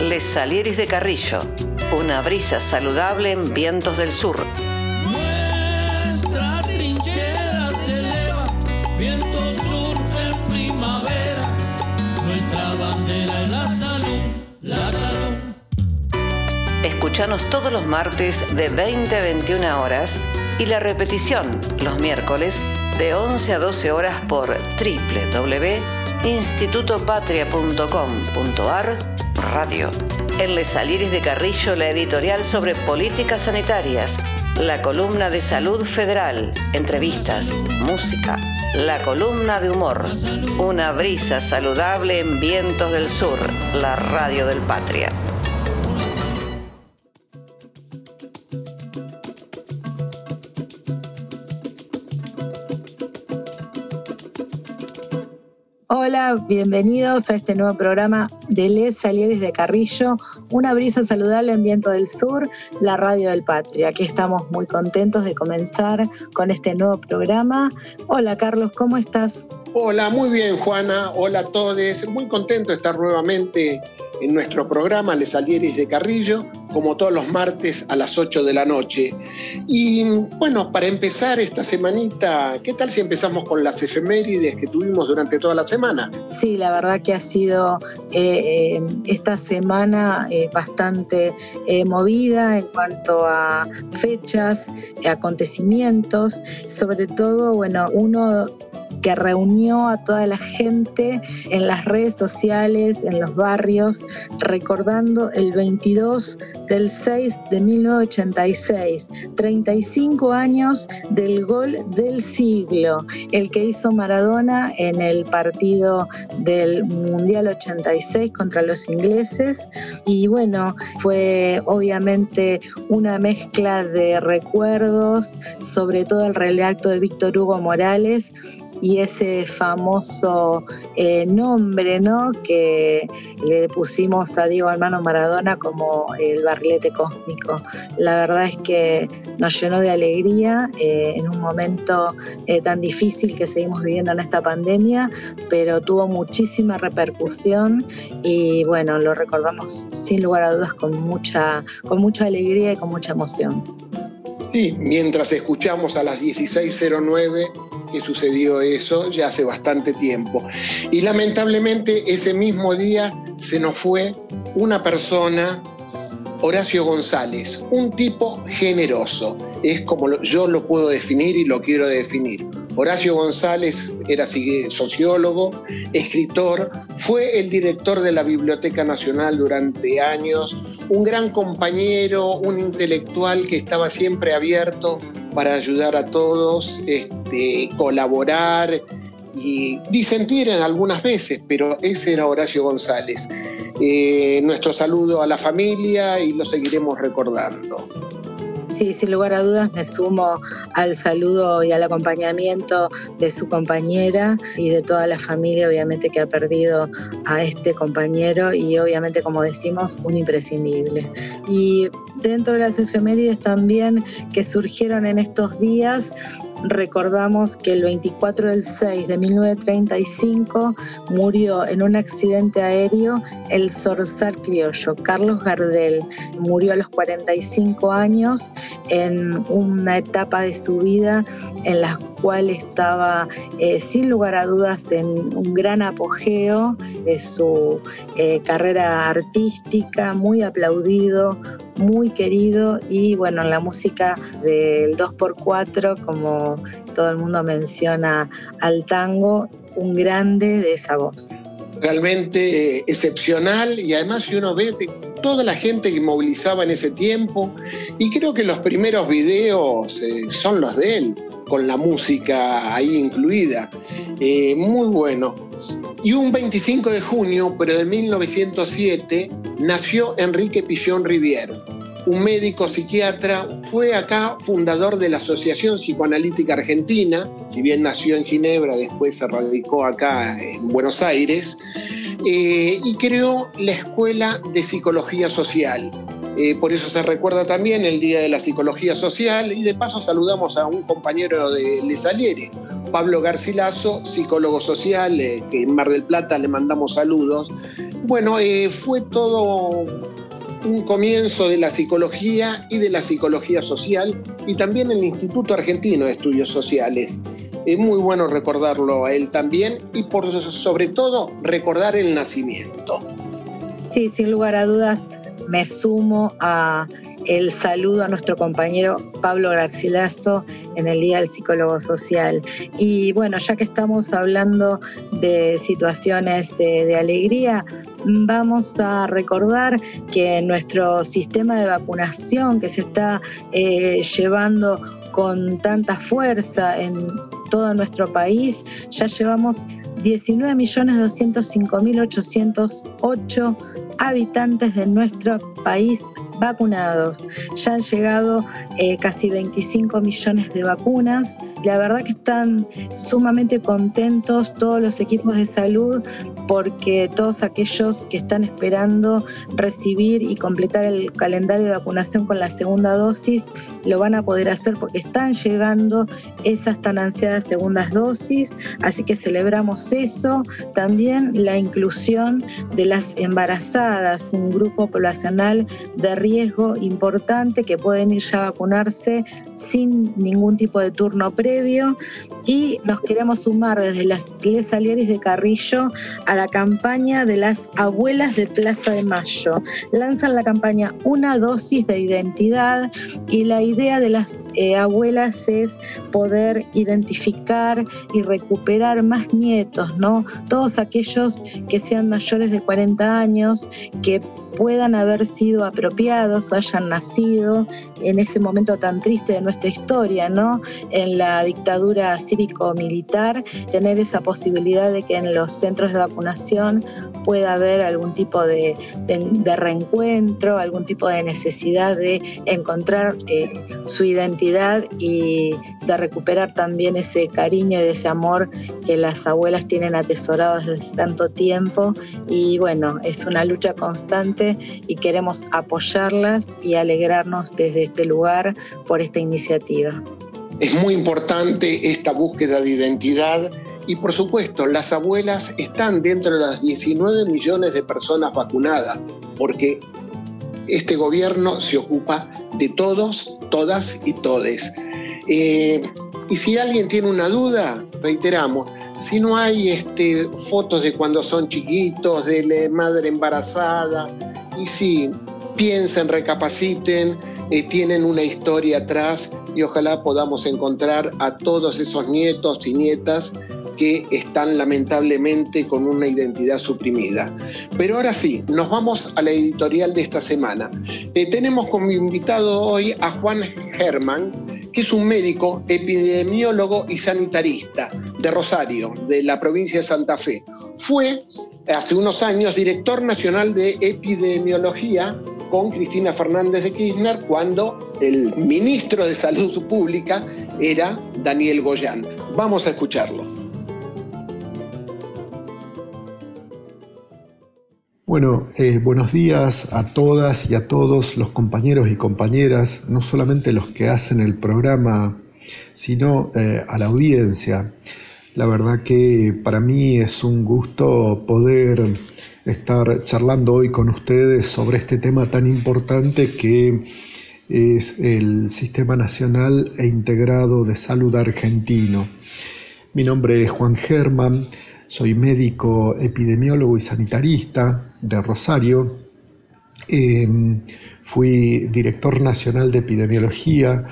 Les Salieris de Carrillo, una brisa saludable en vientos del sur. Nuestra trinchera se eleva, viento sur en primavera. Nuestra bandera es la salud, la salud. Escuchanos todos los martes de 20 a 21 horas y la repetición los miércoles de 11 a 12 horas por www.institutopatria.com.ar Radio. En Les Saliris de Carrillo, la editorial sobre políticas sanitarias, la columna de salud federal, entrevistas, música, la columna de humor, una brisa saludable en vientos del sur, la radio del Patria. Bienvenidos a este nuevo programa de Les Salieres de Carrillo, una brisa saludable en Viento del Sur, la radio del Patria. Aquí estamos muy contentos de comenzar con este nuevo programa. Hola Carlos, ¿cómo estás? Hola, muy bien Juana, hola a todos, muy contento de estar nuevamente en nuestro programa Les Salieres de Carrillo, como todos los martes a las 8 de la noche. Y bueno, para empezar esta semanita, ¿qué tal si empezamos con las efemérides que tuvimos durante toda la semana? Sí, la verdad que ha sido eh, eh, esta semana eh, bastante movida en cuanto a fechas, acontecimientos, sobre todo, bueno, uno que reunió a toda la gente en las redes sociales, en los barrios, recordando el 22 del 6 de 1986, 35 años del gol del siglo, el que hizo Maradona en el partido del Mundial 86 contra los ingleses. Y bueno, fue obviamente una mezcla de recuerdos, sobre todo el relato de Víctor Hugo Morales y ese famoso eh, nombre ¿no? que le pusimos a Diego Hermano Maradona como el barrilete cósmico. La verdad es que nos llenó de alegría eh, en un momento eh, tan difícil que seguimos viviendo en esta pandemia, pero tuvo muchísima repercusión y bueno, lo recordamos sin lugar a dudas con mucha, con mucha alegría y con mucha emoción. Sí, mientras escuchamos a las 16.09 sucedió eso ya hace bastante tiempo. Y lamentablemente ese mismo día se nos fue una persona, Horacio González, un tipo generoso. Es como yo lo puedo definir y lo quiero definir. Horacio González era sociólogo, escritor, fue el director de la Biblioteca Nacional durante años, un gran compañero, un intelectual que estaba siempre abierto para ayudar a todos, este, colaborar y disentir en algunas veces, pero ese era Horacio González. Eh, nuestro saludo a la familia y lo seguiremos recordando. Sí, sin lugar a dudas me sumo al saludo y al acompañamiento de su compañera y de toda la familia, obviamente, que ha perdido a este compañero y obviamente, como decimos, un imprescindible. Y dentro de las efemérides también que surgieron en estos días, recordamos que el 24 del 6 de 1935 murió en un accidente aéreo el zorzal criollo Carlos Gardel. Murió a los 45 años en una etapa de su vida en la cual estaba eh, sin lugar a dudas en un gran apogeo de su eh, carrera artística, muy aplaudido, muy querido y bueno, en la música del 2x4, como todo el mundo menciona al tango, un grande de esa voz. realmente eh, excepcional y además si uno ve toda la gente que movilizaba en ese tiempo y creo que los primeros videos eh, son los de él, con la música ahí incluida. Eh, muy bueno. Y un 25 de junio, pero de 1907, nació Enrique Pillón Rivière, un médico psiquiatra, fue acá fundador de la Asociación Psicoanalítica Argentina, si bien nació en Ginebra, después se radicó acá en Buenos Aires, eh, y creó la Escuela de Psicología Social. Eh, por eso se recuerda también el Día de la Psicología Social y de paso saludamos a un compañero de Les Salieri, Pablo Garcilaso, psicólogo social, eh, que en Mar del Plata le mandamos saludos. Bueno, eh, fue todo un comienzo de la psicología y de la psicología social y también el Instituto Argentino de Estudios Sociales. Es muy bueno recordarlo a él también y por sobre todo recordar el nacimiento. Sí, sin lugar a dudas me sumo a el saludo a nuestro compañero Pablo Garcilaso en el Día del Psicólogo Social. Y bueno, ya que estamos hablando de situaciones eh, de alegría, vamos a recordar que nuestro sistema de vacunación que se está eh, llevando con tanta fuerza en todo nuestro país, ya llevamos 19.205.808 habitantes de nuestro país vacunados. Ya han llegado eh, casi 25 millones de vacunas. La verdad que están sumamente contentos todos los equipos de salud porque todos aquellos que están esperando recibir y completar el calendario de vacunación con la segunda dosis lo van a poder hacer porque están llegando esas tan ansiadas segundas dosis. Así que celebramos eso. También la inclusión de las embarazadas, un grupo poblacional de riesgo importante que pueden ir ya a vacunarse sin ningún tipo de turno previo. Y nos queremos sumar desde las Les Alieris de Carrillo a la campaña de las abuelas de Plaza de Mayo. Lanzan la campaña Una dosis de identidad y la idea de las eh, abuelas es poder identificar y recuperar más nietos, ¿no? Todos aquellos que sean mayores de 40 años, que puedan haber sido apropiados o hayan nacido en ese momento tan triste de nuestra historia, ¿no? En la dictadura cívico-militar, tener esa posibilidad de que en los centros de vacunación pueda haber algún tipo de, reencuentro, algún tipo de necesidad de encontrar eh, su identidad y de recuperar también ese cariño y ese amor que las abuelas tienen atesorado desde tanto tiempo. Y bueno, es una lucha constante y queremos apoyarlas y alegrarnos desde este lugar por esta iniciativa. Es muy importante esta búsqueda de identidad y por supuesto las abuelas están dentro de las 19 millones de personas vacunadas porque este gobierno se ocupa de todos, todas y todes. Eh, y si alguien tiene una duda, reiteramos, si no hay este, fotos de cuando son chiquitos, de la madre embarazada, y si piensen, recapaciten, eh, tienen una historia atrás y ojalá podamos encontrar a todos esos nietos y nietas que están lamentablemente con una identidad suprimida. Pero ahora sí, nos vamos a la editorial de esta semana. Eh, tenemos como invitado hoy a Juan Germán, que es un médico, epidemiólogo y sanitarista de Rosario, de la provincia de Santa Fe. Fue hace unos años director nacional de epidemiología con Cristina Fernández de Kirchner cuando el ministro de Salud Pública era Daniel Goyán. Vamos a escucharlo. Bueno, eh, buenos días a todas y a todos los compañeros y compañeras, no solamente los que hacen el programa, sino eh, a la audiencia. La verdad que para mí es un gusto poder estar charlando hoy con ustedes sobre este tema tan importante que es el Sistema Nacional e Integrado de Salud Argentino. Mi nombre es Juan Germán, soy médico epidemiólogo y sanitarista de Rosario. Em, fui director nacional de epidemiología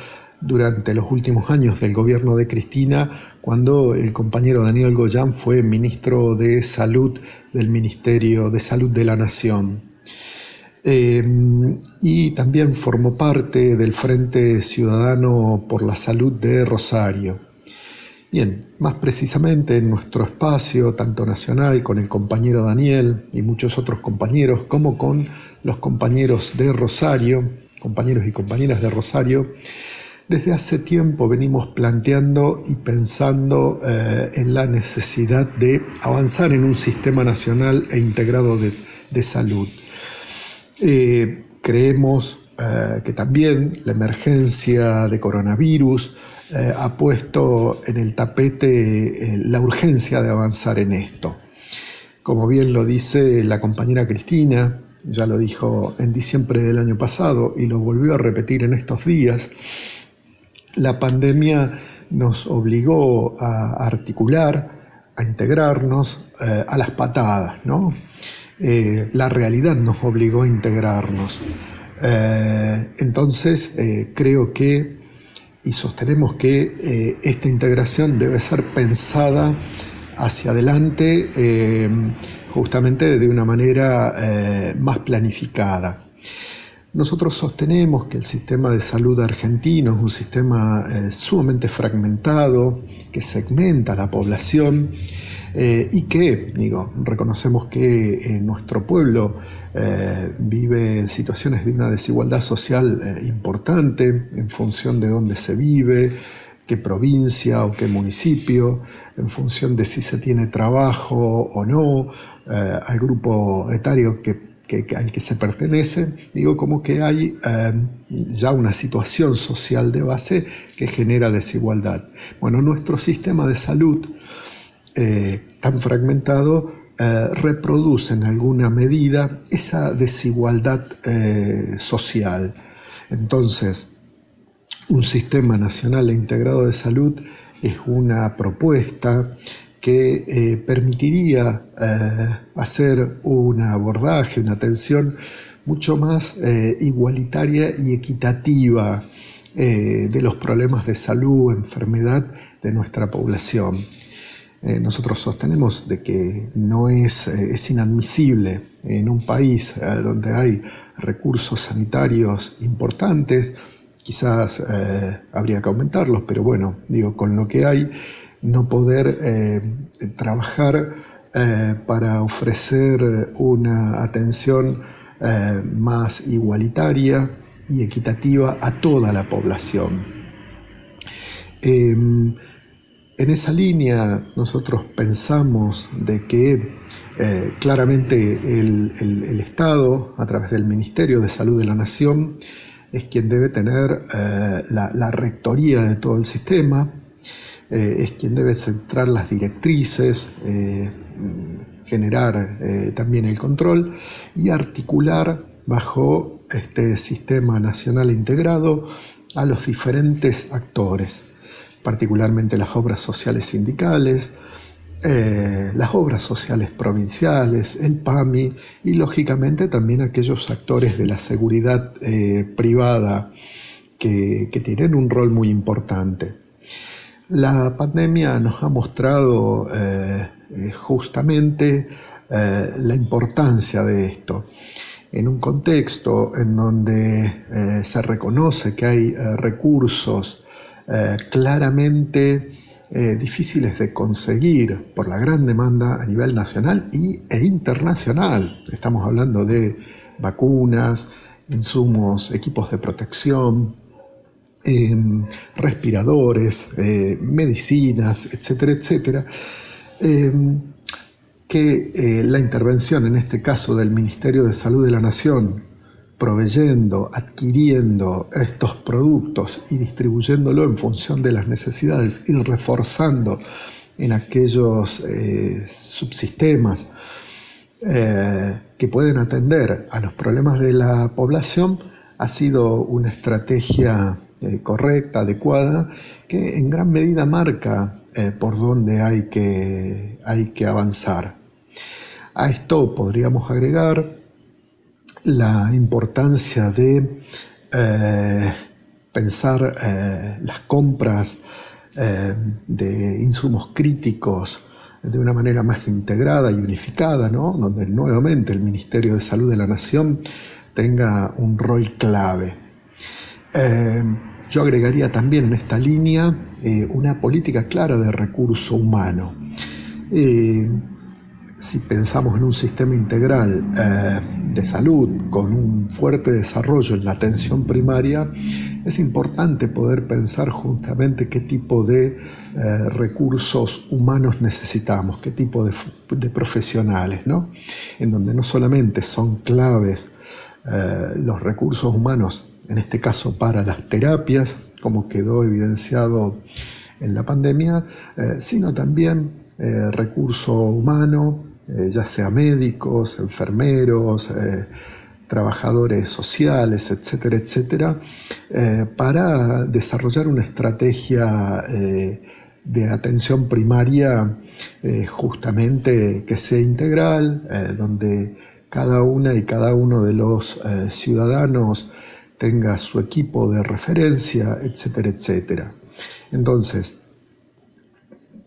durante los últimos años del gobierno de Cristina, cuando el compañero Daniel Goyán fue ministro de Salud del Ministerio de Salud de la Nación. Em, y también formó parte del Frente Ciudadano por la Salud de Rosario. Bien, más precisamente en nuestro espacio, tanto nacional con el compañero Daniel y muchos otros compañeros, como con los compañeros de Rosario, compañeros y compañeras de Rosario, desde hace tiempo venimos planteando y pensando eh, en la necesidad de avanzar en un sistema nacional e integrado de, salud. Eh, creemos eh, que también la emergencia de coronavirus, ha puesto en el tapete la urgencia de avanzar en esto. Como bien lo dice la compañera Cristina, ya lo dijo en diciembre del año pasado y lo volvió a repetir en estos días, la pandemia nos obligó a articular, a integrarnos eh, a las patadas, ¿no? Eh, la realidad nos obligó a integrarnos. Eh, entonces, creo que, y sostenemos que esta integración debe ser pensada hacia adelante justamente de una manera más planificada. Nosotros sostenemos que el sistema de salud argentino es un sistema eh, sumamente fragmentado, que segmenta la población eh, y que, digo, reconocemos que eh, nuestro pueblo vive en situaciones de una desigualdad social importante en función de dónde se vive, qué provincia o qué municipio, en función de si se tiene trabajo o no, al grupo etario que que, al que se pertenece, digo como que hay em, ya una situación social de base que genera desigualdad. Bueno, nuestro sistema de salud eh, tan fragmentado eh, reproduce en alguna medida esa desigualdad eh, social. Entonces, un sistema nacional e integrado de salud es una propuesta que eh, permitiría eh, hacer un abordaje, una atención mucho más eh, igualitaria y equitativa de los problemas de salud, enfermedad de nuestra población. nosotros sostenemos de que no es, es inadmisible en un país donde hay recursos sanitarios importantes, quizás habría que aumentarlos, pero bueno, digo, con lo que hay, no poder eh, trabajar eh, para ofrecer una atención eh, más igualitaria y equitativa a toda la población. Em, en esa línea nosotros pensamos de que claramente el, Estado, a través del Ministerio de Salud de la Nación, es quien debe tener la rectoría de todo el sistema, eh, es quien debe centrar las directrices, eh, generar eh, también el control y articular bajo este sistema nacional integrado a los diferentes actores, particularmente las obras sociales sindicales, las obras sociales provinciales, el PAMI y lógicamente también aquellos actores de la seguridad privada que tienen un rol muy importante. La pandemia nos ha mostrado eh, eh, justamente eh, la importancia de esto. En un contexto en donde se reconoce que hay recursos claramente difíciles de conseguir por la gran demanda a nivel nacional y, e internacional. Estamos hablando de vacunas, insumos, equipos de protección, Em, respiradores, eh, medicinas, etcétera, etcétera, em, que eh, la intervención, en este caso del Ministerio de Salud de la Nación, proveyendo, adquiriendo estos productos y distribuyéndolo en función de las necesidades y reforzando en aquellos eh, subsistemas que pueden atender a los problemas de la población, ha sido una estrategia eh, correcta, adecuada, que en gran medida marca eh, por dónde hay que, hay que avanzar. A esto podríamos agregar la importancia de eh, pensar las compras de insumos críticos de una manera más integrada y unificada, donde nuevamente el Ministerio de Salud de la Nación tenga un rol clave. Yo agregaría también en esta línea eh, una política clara de recurso humano. Eh, si pensamos en un sistema integral eh, de salud con un fuerte desarrollo en la atención primaria, es importante poder pensar justamente qué tipo de recursos humanos necesitamos, qué tipo de, profesionales, ¿no? en donde no solamente son claves los recursos humanos en este caso para las terapias, como quedó evidenciado en la pandemia, eh, sino también eh, recurso humano eh, ya sea médicos, enfermeros, trabajadores sociales, etcétera, etcétera, para desarrollar una estrategia de atención primaria justamente que sea integral, donde cada una y cada uno de los ciudadanos tenga su equipo de referencia, etcétera, etcétera. Entonces,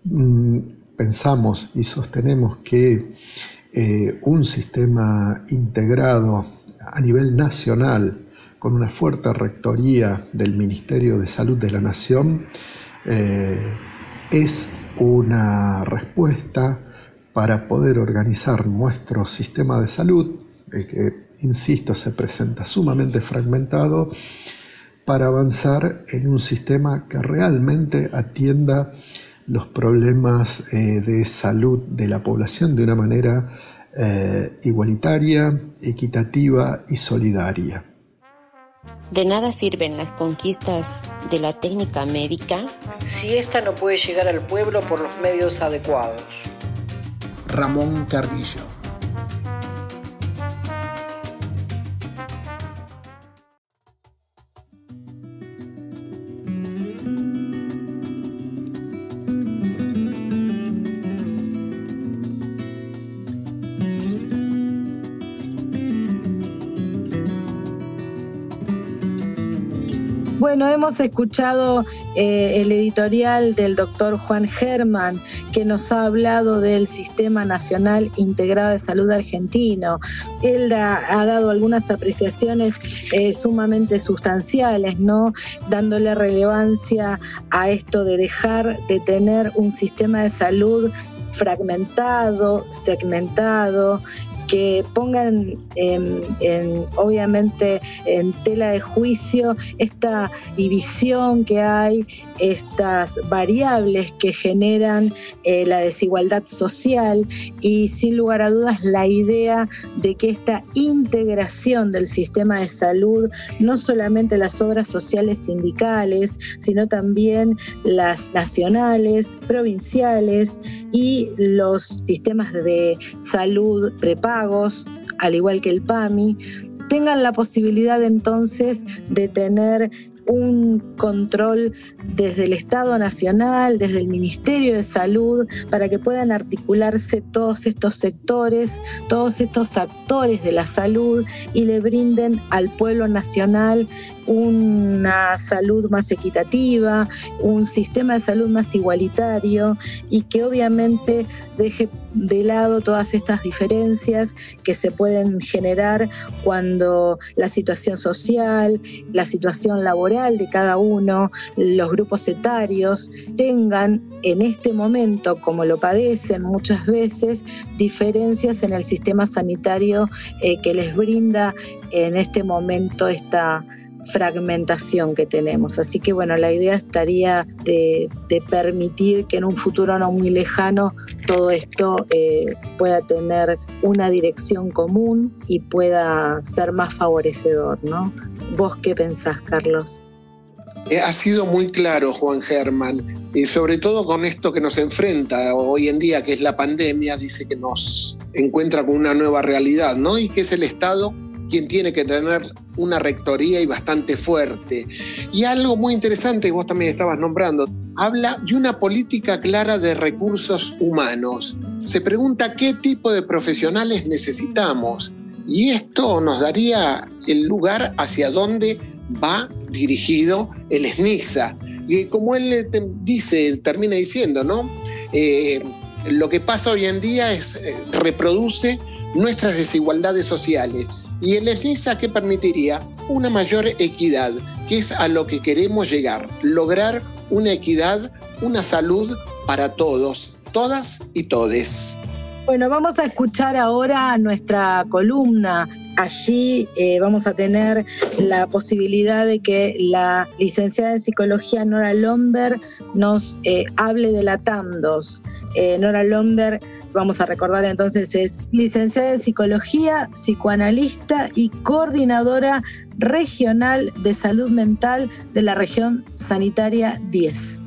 mm, pensamos y sostenemos que eh, un sistema integrado a nivel nacional con una fuerte rectoría del Ministerio de Salud de la Nación eh, es una respuesta para poder organizar nuestro sistema de salud, que, insisto, se presenta sumamente fragmentado, para avanzar en un sistema que realmente atienda los problemas eh, de salud de la población de una manera eh, igualitaria, equitativa y solidaria. De nada sirven las conquistas de la técnica médica si ésta no puede llegar al pueblo por los medios adecuados. Ramón Carrillo Bueno, hemos escuchado eh, el editorial del doctor Juan Germán, que nos ha hablado del Sistema Nacional Integrado de Salud Argentino. Él ha, dado algunas apreciaciones eh, sumamente sustanciales, ¿no? Dándole relevancia a esto de dejar de tener un sistema de salud fragmentado, segmentado, que pongan en, obviamente en tela de juicio esta división que hay, estas variables que generan eh, la desigualdad social y sin lugar a dudas la idea de que esta integración del sistema de salud, no solamente las obras sociales sindicales, sino también las nacionales, provinciales y los sistemas de salud preparados, al igual que el PAMI, tengan la posibilidad entonces de tener un control desde el Estado Nacional, desde el Ministerio de Salud, para que puedan articularse todos estos sectores, todos estos actores de la salud y le brinden al pueblo nacional una salud más equitativa, un sistema de salud más igualitario y que obviamente deje de lado todas estas diferencias que se pueden generar cuando la situación social, la situación laboral de cada uno, los grupos etarios tengan en este momento, como lo padecen muchas veces, diferencias en el sistema sanitario eh, que les brinda en este momento esta fragmentación que tenemos. Así que bueno, la idea estaría de, permitir que en un futuro no muy lejano todo esto eh, pueda tener una dirección común y pueda ser más favorecedor, ¿no? ¿Vos qué pensás, Carlos? Eh, ha sido muy claro, Juan Germán, y sobre todo con esto que nos enfrenta hoy en día, que es la pandemia, dice que nos encuentra con una nueva realidad, ¿no? Y que es el Estado quien tiene que tener una rectoría y bastante fuerte. Y algo muy interesante que vos también estabas nombrando, habla de una política clara de recursos humanos. Se pregunta qué tipo de profesionales necesitamos. Y esto nos daría el lugar hacia dónde va dirigido el SNISA. Y como él dice, termina diciendo, ¿no? Eh, lo que pasa hoy en día es eh, reproduce nuestras desigualdades sociales y el EFISA que permitiría una mayor equidad, que es a lo que queremos llegar, lograr una equidad, una salud para todos, todas y todes. Bueno, vamos a escuchar ahora nuestra columna. Allí eh, vamos a tener la posibilidad de que la licenciada en psicología Nora Lomber nos eh, hable de la TAMDOS. Eh, Nora Lomber vamos a recordar entonces, es licenciada en psicología, psicoanalista y coordinadora regional de salud mental de la región sanitaria 10.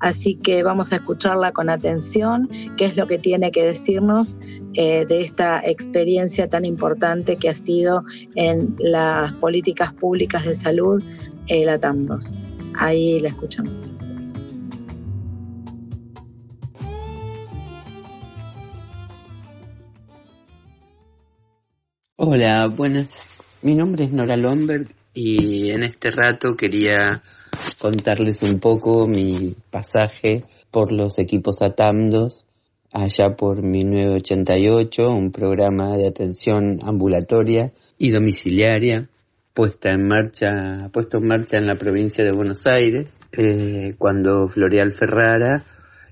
Así que vamos a escucharla con atención, qué es lo que tiene que decirnos eh, de esta experiencia tan importante que ha sido en las políticas públicas de salud, el ATAMBOS. Ahí la escuchamos. Hola, buenas. Mi nombre es Nora Lomberg y en este rato quería contarles un poco mi pasaje por los equipos ATAMDOS allá por 1988, un programa de atención ambulatoria y domiciliaria puesta en marcha, puesto en marcha en la provincia de Buenos Aires, eh, cuando Floreal Ferrara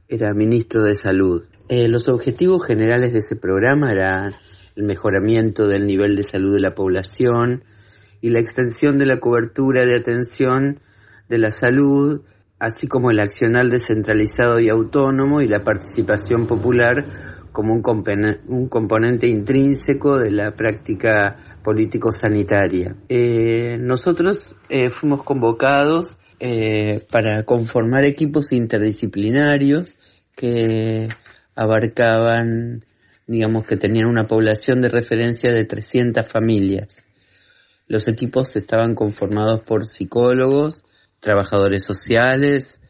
era ministro de Salud. Eh, los objetivos generales de ese programa eran el mejoramiento del nivel de salud de la población y la extensión de la cobertura de atención de la salud, así como el accional descentralizado y autónomo y la participación popular como un, componente intrínseco de la práctica político-sanitaria. Eh, nosotros eh, fuimos convocados eh, para conformar equipos interdisciplinarios que abarcaban, digamos que tenían una población de referencia de 300 familias. Los equipos estaban conformados por psicólogos, trabajadores sociales,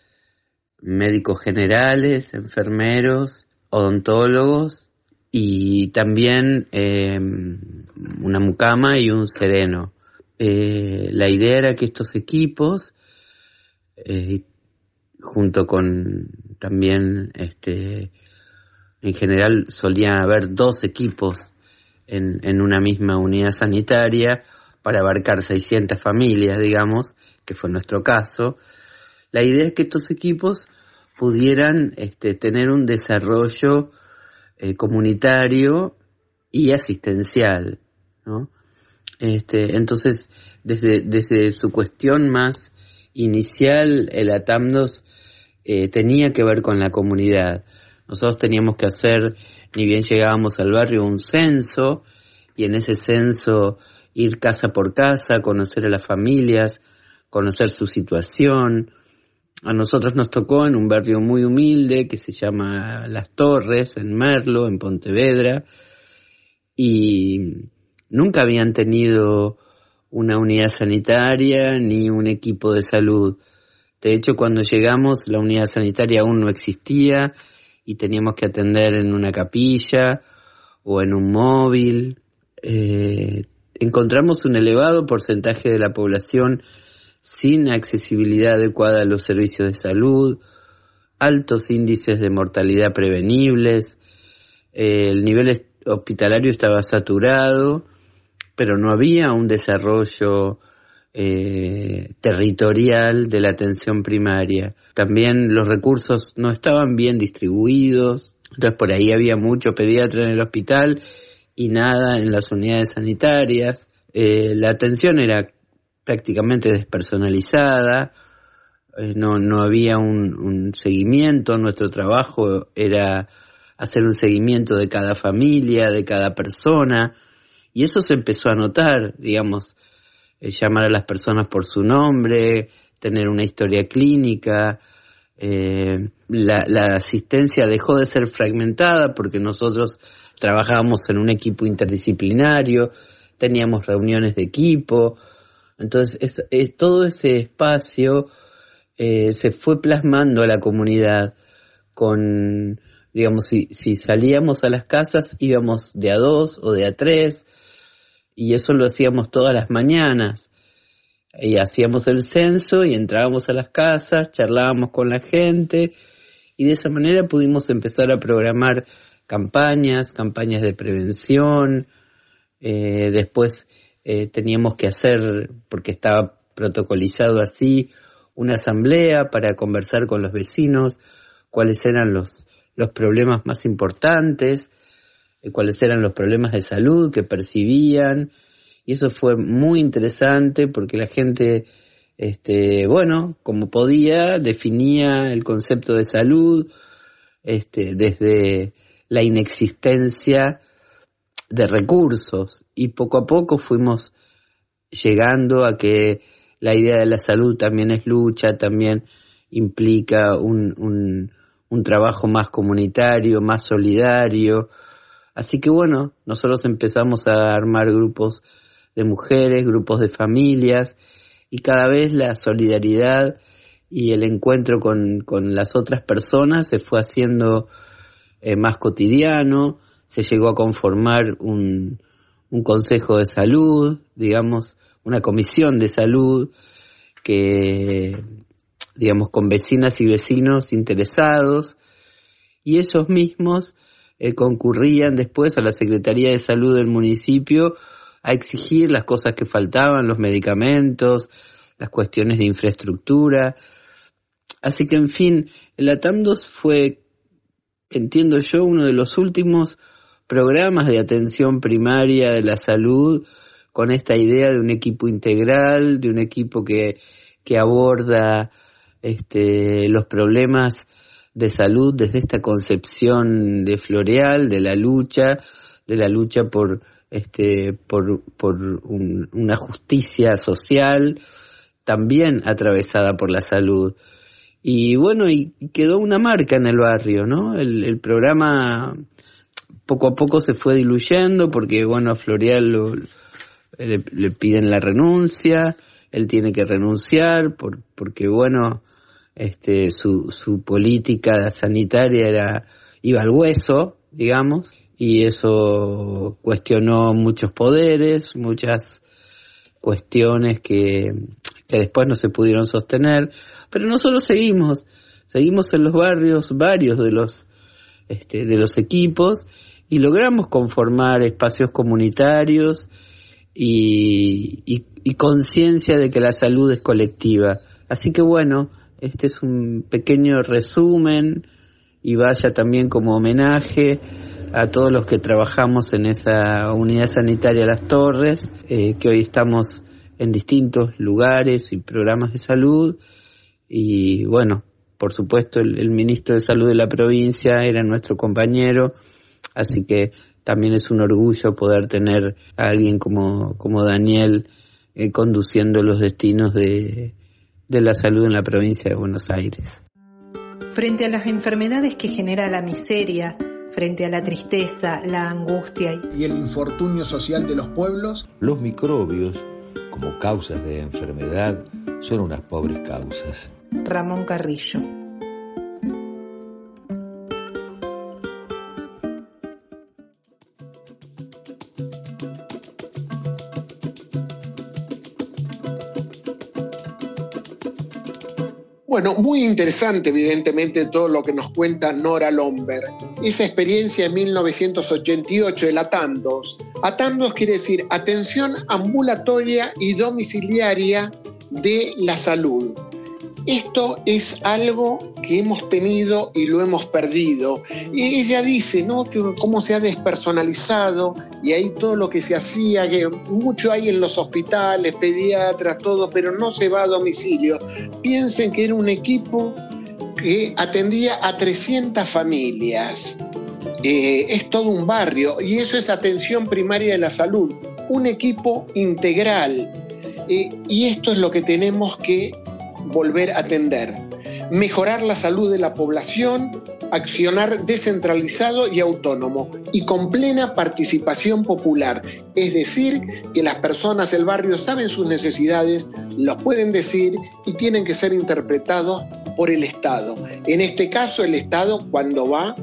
médicos generales, enfermeros, odontólogos y también em, una mucama y un sereno. Eh, la idea era que estos equipos, eh, junto con también, este, en general solía haber dos equipos en, en una misma unidad sanitaria para abarcar 600 familias, digamos, que fue nuestro caso. La idea es que estos equipos pudieran este, tener un desarrollo eh, comunitario y asistencial, ¿no? Este, entonces, desde, desde su cuestión más inicial, el ATAMDOS eh, tenía que ver con la comunidad. Nosotros teníamos que hacer, ni bien llegábamos al barrio, un censo, y en ese censo ir casa por casa, conocer a las familias, conocer su situación, a nosotros nos tocó en un barrio muy humilde que se llama Las Torres, en Merlo, en Pontevedra, y nunca habían tenido una unidad sanitaria ni un equipo de salud. De hecho, cuando llegamos, la unidad sanitaria aún no existía y teníamos que atender en una capilla o en un móvil. Eh, encontramos un elevado porcentaje de la población sin accesibilidad adecuada a los servicios de salud, altos índices de mortalidad prevenibles, el nivel hospitalario estaba saturado, pero no había un desarrollo eh, territorial de la atención primaria. También los recursos no estaban bien distribuidos, entonces por ahí había mucho pediatra en el hospital y nada en las unidades sanitarias. Eh, la atención era prácticamente despersonalizada, eh, no, no había un, seguimiento, nuestro trabajo era hacer un seguimiento de cada familia, de cada persona, y eso se empezó a notar, digamos, eh, llamar a las personas por su nombre, tener una historia clínica, eh, la, asistencia dejó de ser fragmentada porque nosotros trabajábamos en un equipo interdisciplinario, teníamos reuniones de equipo, entonces, es, todo ese espacio eh, se fue plasmando a la comunidad con, digamos, si, si salíamos a las casas íbamos de a dos o de a tres y eso lo hacíamos todas las mañanas. Y hacíamos el censo y entrábamos a las casas, charlábamos con la gente. Y de esa manera pudimos empezar a programar campañas, campañas de prevención, eh, después eh, teníamos que hacer, porque estaba protocolizado así, una asamblea para conversar con los vecinos cuáles eran los, los problemas más importantes, cuáles eran los problemas de salud que percibían. Y eso fue muy interesante porque la gente, este, bueno, como podía, definía el concepto de salud este, desde la inexistencia de recursos y poco a poco fuimos llegando a que la idea de la salud también es lucha, también implica un, un trabajo más comunitario, más solidario. Así que bueno, nosotros empezamos a armar grupos de mujeres, grupos de familias y cada vez la solidaridad y el encuentro con, con las otras personas se fue haciendo eh, más cotidiano, se llegó a conformar un, un consejo de salud, digamos, una comisión de salud que, digamos, con vecinas y vecinos interesados, y ellos mismos eh, concurrían después a la Secretaría de Salud del municipio a exigir las cosas que faltaban, los medicamentos, las cuestiones de infraestructura. Así que, en fin, el ATAMDOS fue, entiendo yo, uno de los últimos programas de atención primaria de la salud con esta idea de un equipo integral, de un equipo que, que aborda este, los problemas de salud desde esta concepción de Floreal, de la lucha, de la lucha por este, por, por una justicia social también atravesada por la salud. Y bueno, y quedó una marca en el barrio, ¿no? El, programa poco a poco se fue diluyendo porque, bueno, a Floreal le, piden la renuncia, él tiene que renunciar por, porque, bueno, este, su, política sanitaria era, iba al hueso, digamos, y eso cuestionó muchos poderes, muchas cuestiones que, después no se pudieron sostener, pero nosotros seguimos, seguimos en los barrios varios de los, este, de los equipos y logramos conformar espacios comunitarios y, y conciencia de que la salud es colectiva. Así que bueno, este es un pequeño resumen y vaya también como homenaje a todos los que trabajamos en esa unidad sanitaria Las Torres, eh, que hoy estamos en distintos lugares y programas de salud. Y bueno, por supuesto, el, ministro de Salud de la provincia era nuestro compañero, así que también es un orgullo poder tener a alguien como, como Daniel eh, conduciendo los destinos de, de la salud en la provincia de Buenos Aires. Frente a las enfermedades que genera la miseria, frente a la tristeza, la angustia y el infortunio social de los pueblos, los microbios, como causas de enfermedad, son unas pobres causas. Ramón Carrillo. Bueno, muy interesante evidentemente todo lo que nos cuenta Nora Lomberg. Esa experiencia en 1988 de la Atandos. Atandos quiere decir atención ambulatoria y domiciliaria de la salud. Esto es algo que hemos tenido y lo hemos perdido. Y ella dice, ¿no? Que cómo se ha despersonalizado y ahí todo lo que se hacía, que mucho hay en los hospitales, pediatras, todo, pero no se va a domicilio. Piensen que era un equipo que atendía a 300 familias. Eh, es todo un barrio y eso es atención primaria de la salud, un equipo integral. Eh, y esto es lo que tenemos que volver a atender, mejorar la salud de la población, accionar descentralizado y autónomo y con plena participación popular. Es decir, que las personas del barrio saben sus necesidades, los pueden decir y tienen que ser interpretados por el Estado. En este caso, el Estado cuando va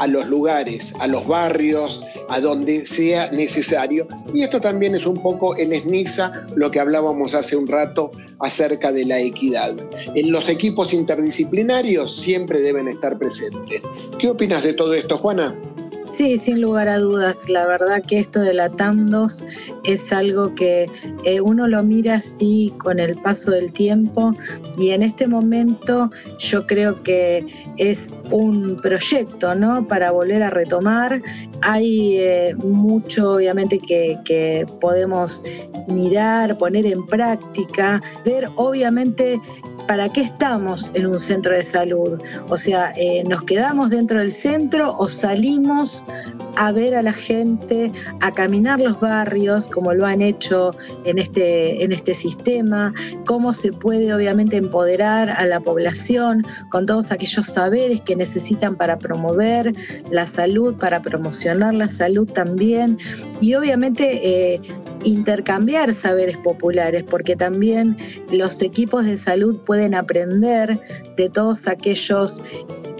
a los lugares, a los barrios, a donde sea necesario. Y esto también es un poco el esniza, lo que hablábamos hace un rato acerca de la equidad. En los equipos interdisciplinarios siempre deben estar presentes. ¿Qué opinas de todo esto, Juana? Sí, sin lugar a dudas. La verdad que esto de la TAM2 es algo que eh, uno lo mira así con el paso del tiempo y en este momento yo creo que es un proyecto, ¿no? Para volver a retomar. Hay eh, mucho, obviamente, que, que podemos mirar, poner en práctica, ver, obviamente, ¿para qué estamos en un centro de salud? O sea, eh, ¿nos quedamos dentro del centro o salimos a ver a la gente, a caminar los barrios, como lo han hecho en este, en este sistema? ¿Cómo se puede obviamente empoderar a la población con todos aquellos saberes que necesitan para promover la salud, para promocionar la salud también? Y obviamente eh, intercambiar saberes populares, porque también los equipos de salud pueden aprender de todos aquellos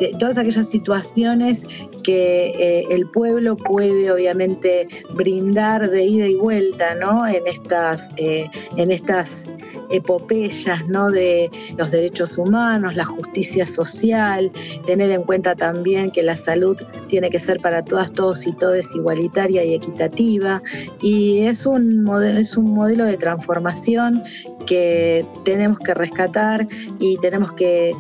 de todas aquellas situaciones que eh, el pueblo puede obviamente brindar de ida y vuelta ¿no? en, estas, eh, en estas epopeyas ¿no? de los derechos humanos, la justicia social, tener en cuenta también que la salud tiene que ser para todas, todos y todes igualitaria y equitativa. Y es un modelo, es un modelo de transformación que tenemos que rescatar y tenemos que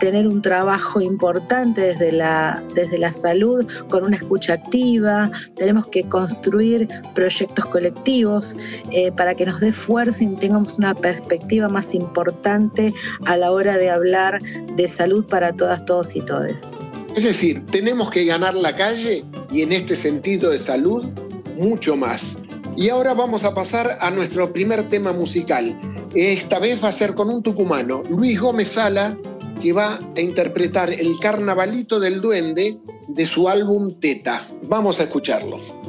tener un trabajo importante desde la, desde la salud con una escucha activa, tenemos que construir proyectos colectivos eh, para que nos dé fuerza y tengamos una perspectiva más importante a la hora de hablar de salud para todas, todos y todes. Es decir, tenemos que ganar la calle y en este sentido de salud, mucho más. Y ahora vamos a pasar a nuestro primer tema musical. Esta vez va a ser con un tucumano, Luis Gómez Sala, que va a interpretar el carnavalito del duende de su álbum Teta. Vamos a escucharlo.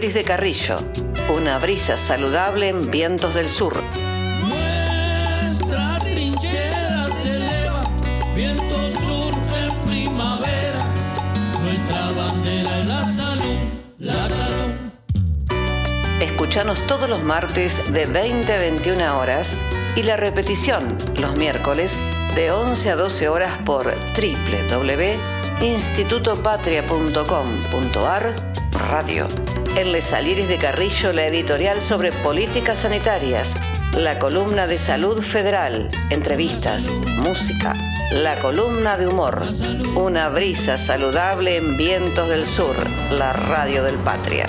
De Carrillo. Una brisa saludable en vientos del sur. Nuestra trinchera se eleva, viento sur en primavera. Nuestra bandera es la salud, la salud. Escuchanos todos los martes de 20 a 21 horas y la repetición los miércoles de 11 a 12 horas por www.institutopatria.com.ar Radio. En Les Aliris de Carrillo, la editorial sobre políticas sanitarias, la columna de salud federal, entrevistas, música, la columna de humor, una brisa saludable en vientos del sur, la radio del Patria.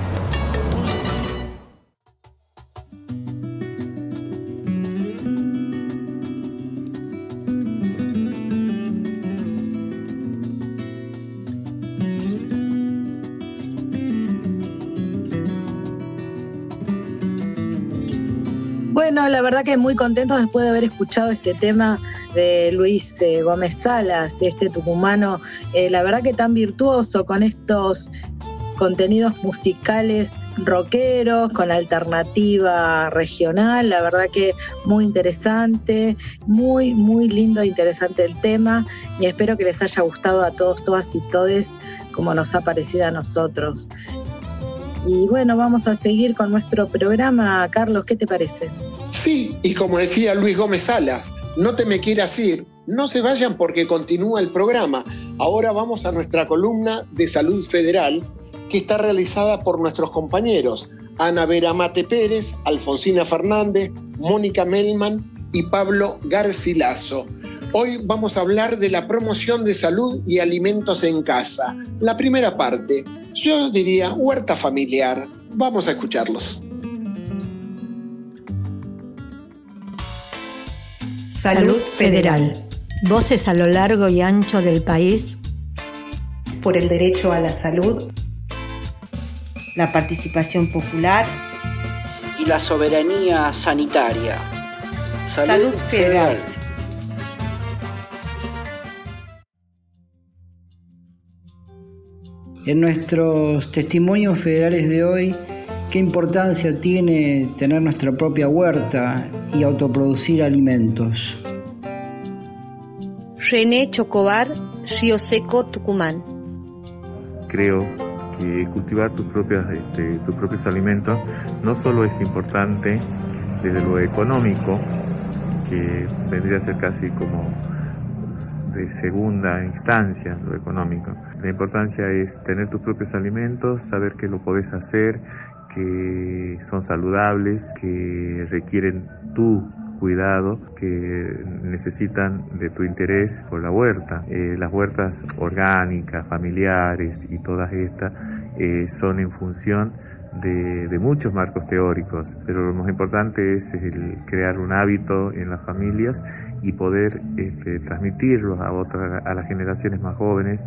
Verdad que muy contentos después de haber escuchado este tema de Luis eh, Gómez Salas, este tucumano, eh, la verdad que tan virtuoso con estos contenidos musicales rockeros, con alternativa regional, la verdad que muy interesante, muy, muy lindo e interesante el tema y espero que les haya gustado a todos, todas y todes como nos ha parecido a nosotros. Y bueno, vamos a seguir con nuestro programa. Carlos, ¿qué te parece? Sí, y como decía Luis Gómez Salas, no te me quieras ir, no se vayan porque continúa el programa. Ahora vamos a nuestra columna de salud federal que está realizada por nuestros compañeros Ana Vera Mate Pérez, Alfonsina Fernández, Mónica Melman y Pablo Garcilaso. Hoy vamos a hablar de la promoción de salud y alimentos en casa. La primera parte, yo diría huerta familiar. Vamos a escucharlos. Salud Federal. Voces a lo largo y ancho del país por el derecho a la salud, la participación popular y la soberanía sanitaria. Salud, Salud Federal. Federal. En nuestros testimonios federales de hoy, ¿qué importancia tiene tener nuestra propia huerta y autoproducir alimentos? René Chocobar, Río Seco, Tucumán. Creo que cultivar tus, propias, este, tus propios alimentos no solo es importante desde lo económico, que vendría a ser casi como de segunda instancia, lo económico. La importancia es tener tus propios alimentos, saber que lo podés hacer, que son saludables, que requieren tu cuidado que necesitan de tu interés por la huerta. Eh, las huertas orgánicas, familiares y todas estas eh, son en función de, muchos marcos teóricos, pero lo más importante es el crear un hábito en las familias y poder este, transmitirlos a, otras, a las generaciones más jóvenes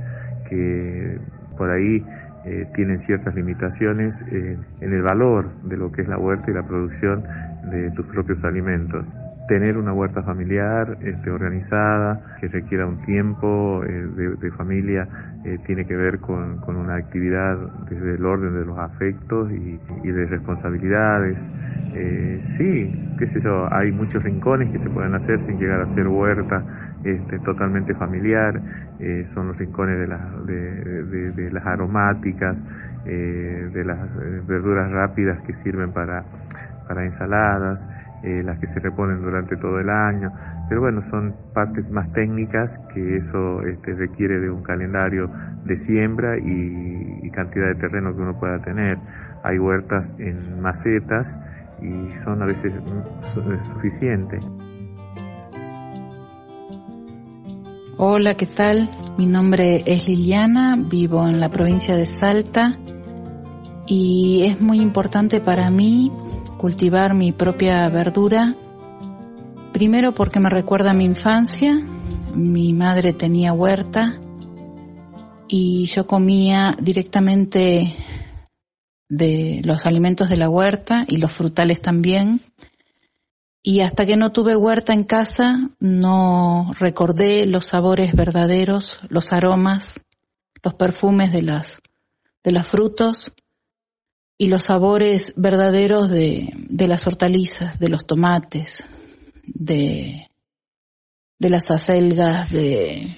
que por ahí eh, tienen ciertas limitaciones en el valor de lo que es la huerta y la producción de tus propios alimentos tener una huerta familiar este, organizada, que requiera un tiempo eh, de, familia, eh, tiene que ver con, una actividad desde el orden de los afectos y, de responsabilidades. Eh, sí, qué sé yo, hay muchos rincones que se pueden hacer sin llegar a ser huerta este, totalmente familiar, son los rincones de, las de las aromáticas, de las verduras rápidas que sirven para para ensaladas, eh, las que se reponen durante todo el año, pero bueno, son partes más técnicas que eso este, requiere de un calendario de siembra y, cantidad de terreno que uno pueda tener. Hay huertas en macetas y son a veces suficientes. Hola, ¿qué tal? Mi nombre es Liliana, vivo en la provincia de Salta y es muy importante para mí cultivar mi propia verdura, primero porque me recuerda a mi infancia, mi madre tenía huerta y yo comía directamente de los alimentos de la huerta y los frutales también. Y hasta que no tuve huerta en casa, no recordé los sabores verdaderos, los aromas, los perfumes de las de los frutos y los sabores verdaderos de, de las hortalizas, de los tomates, de, de las acelgas, de,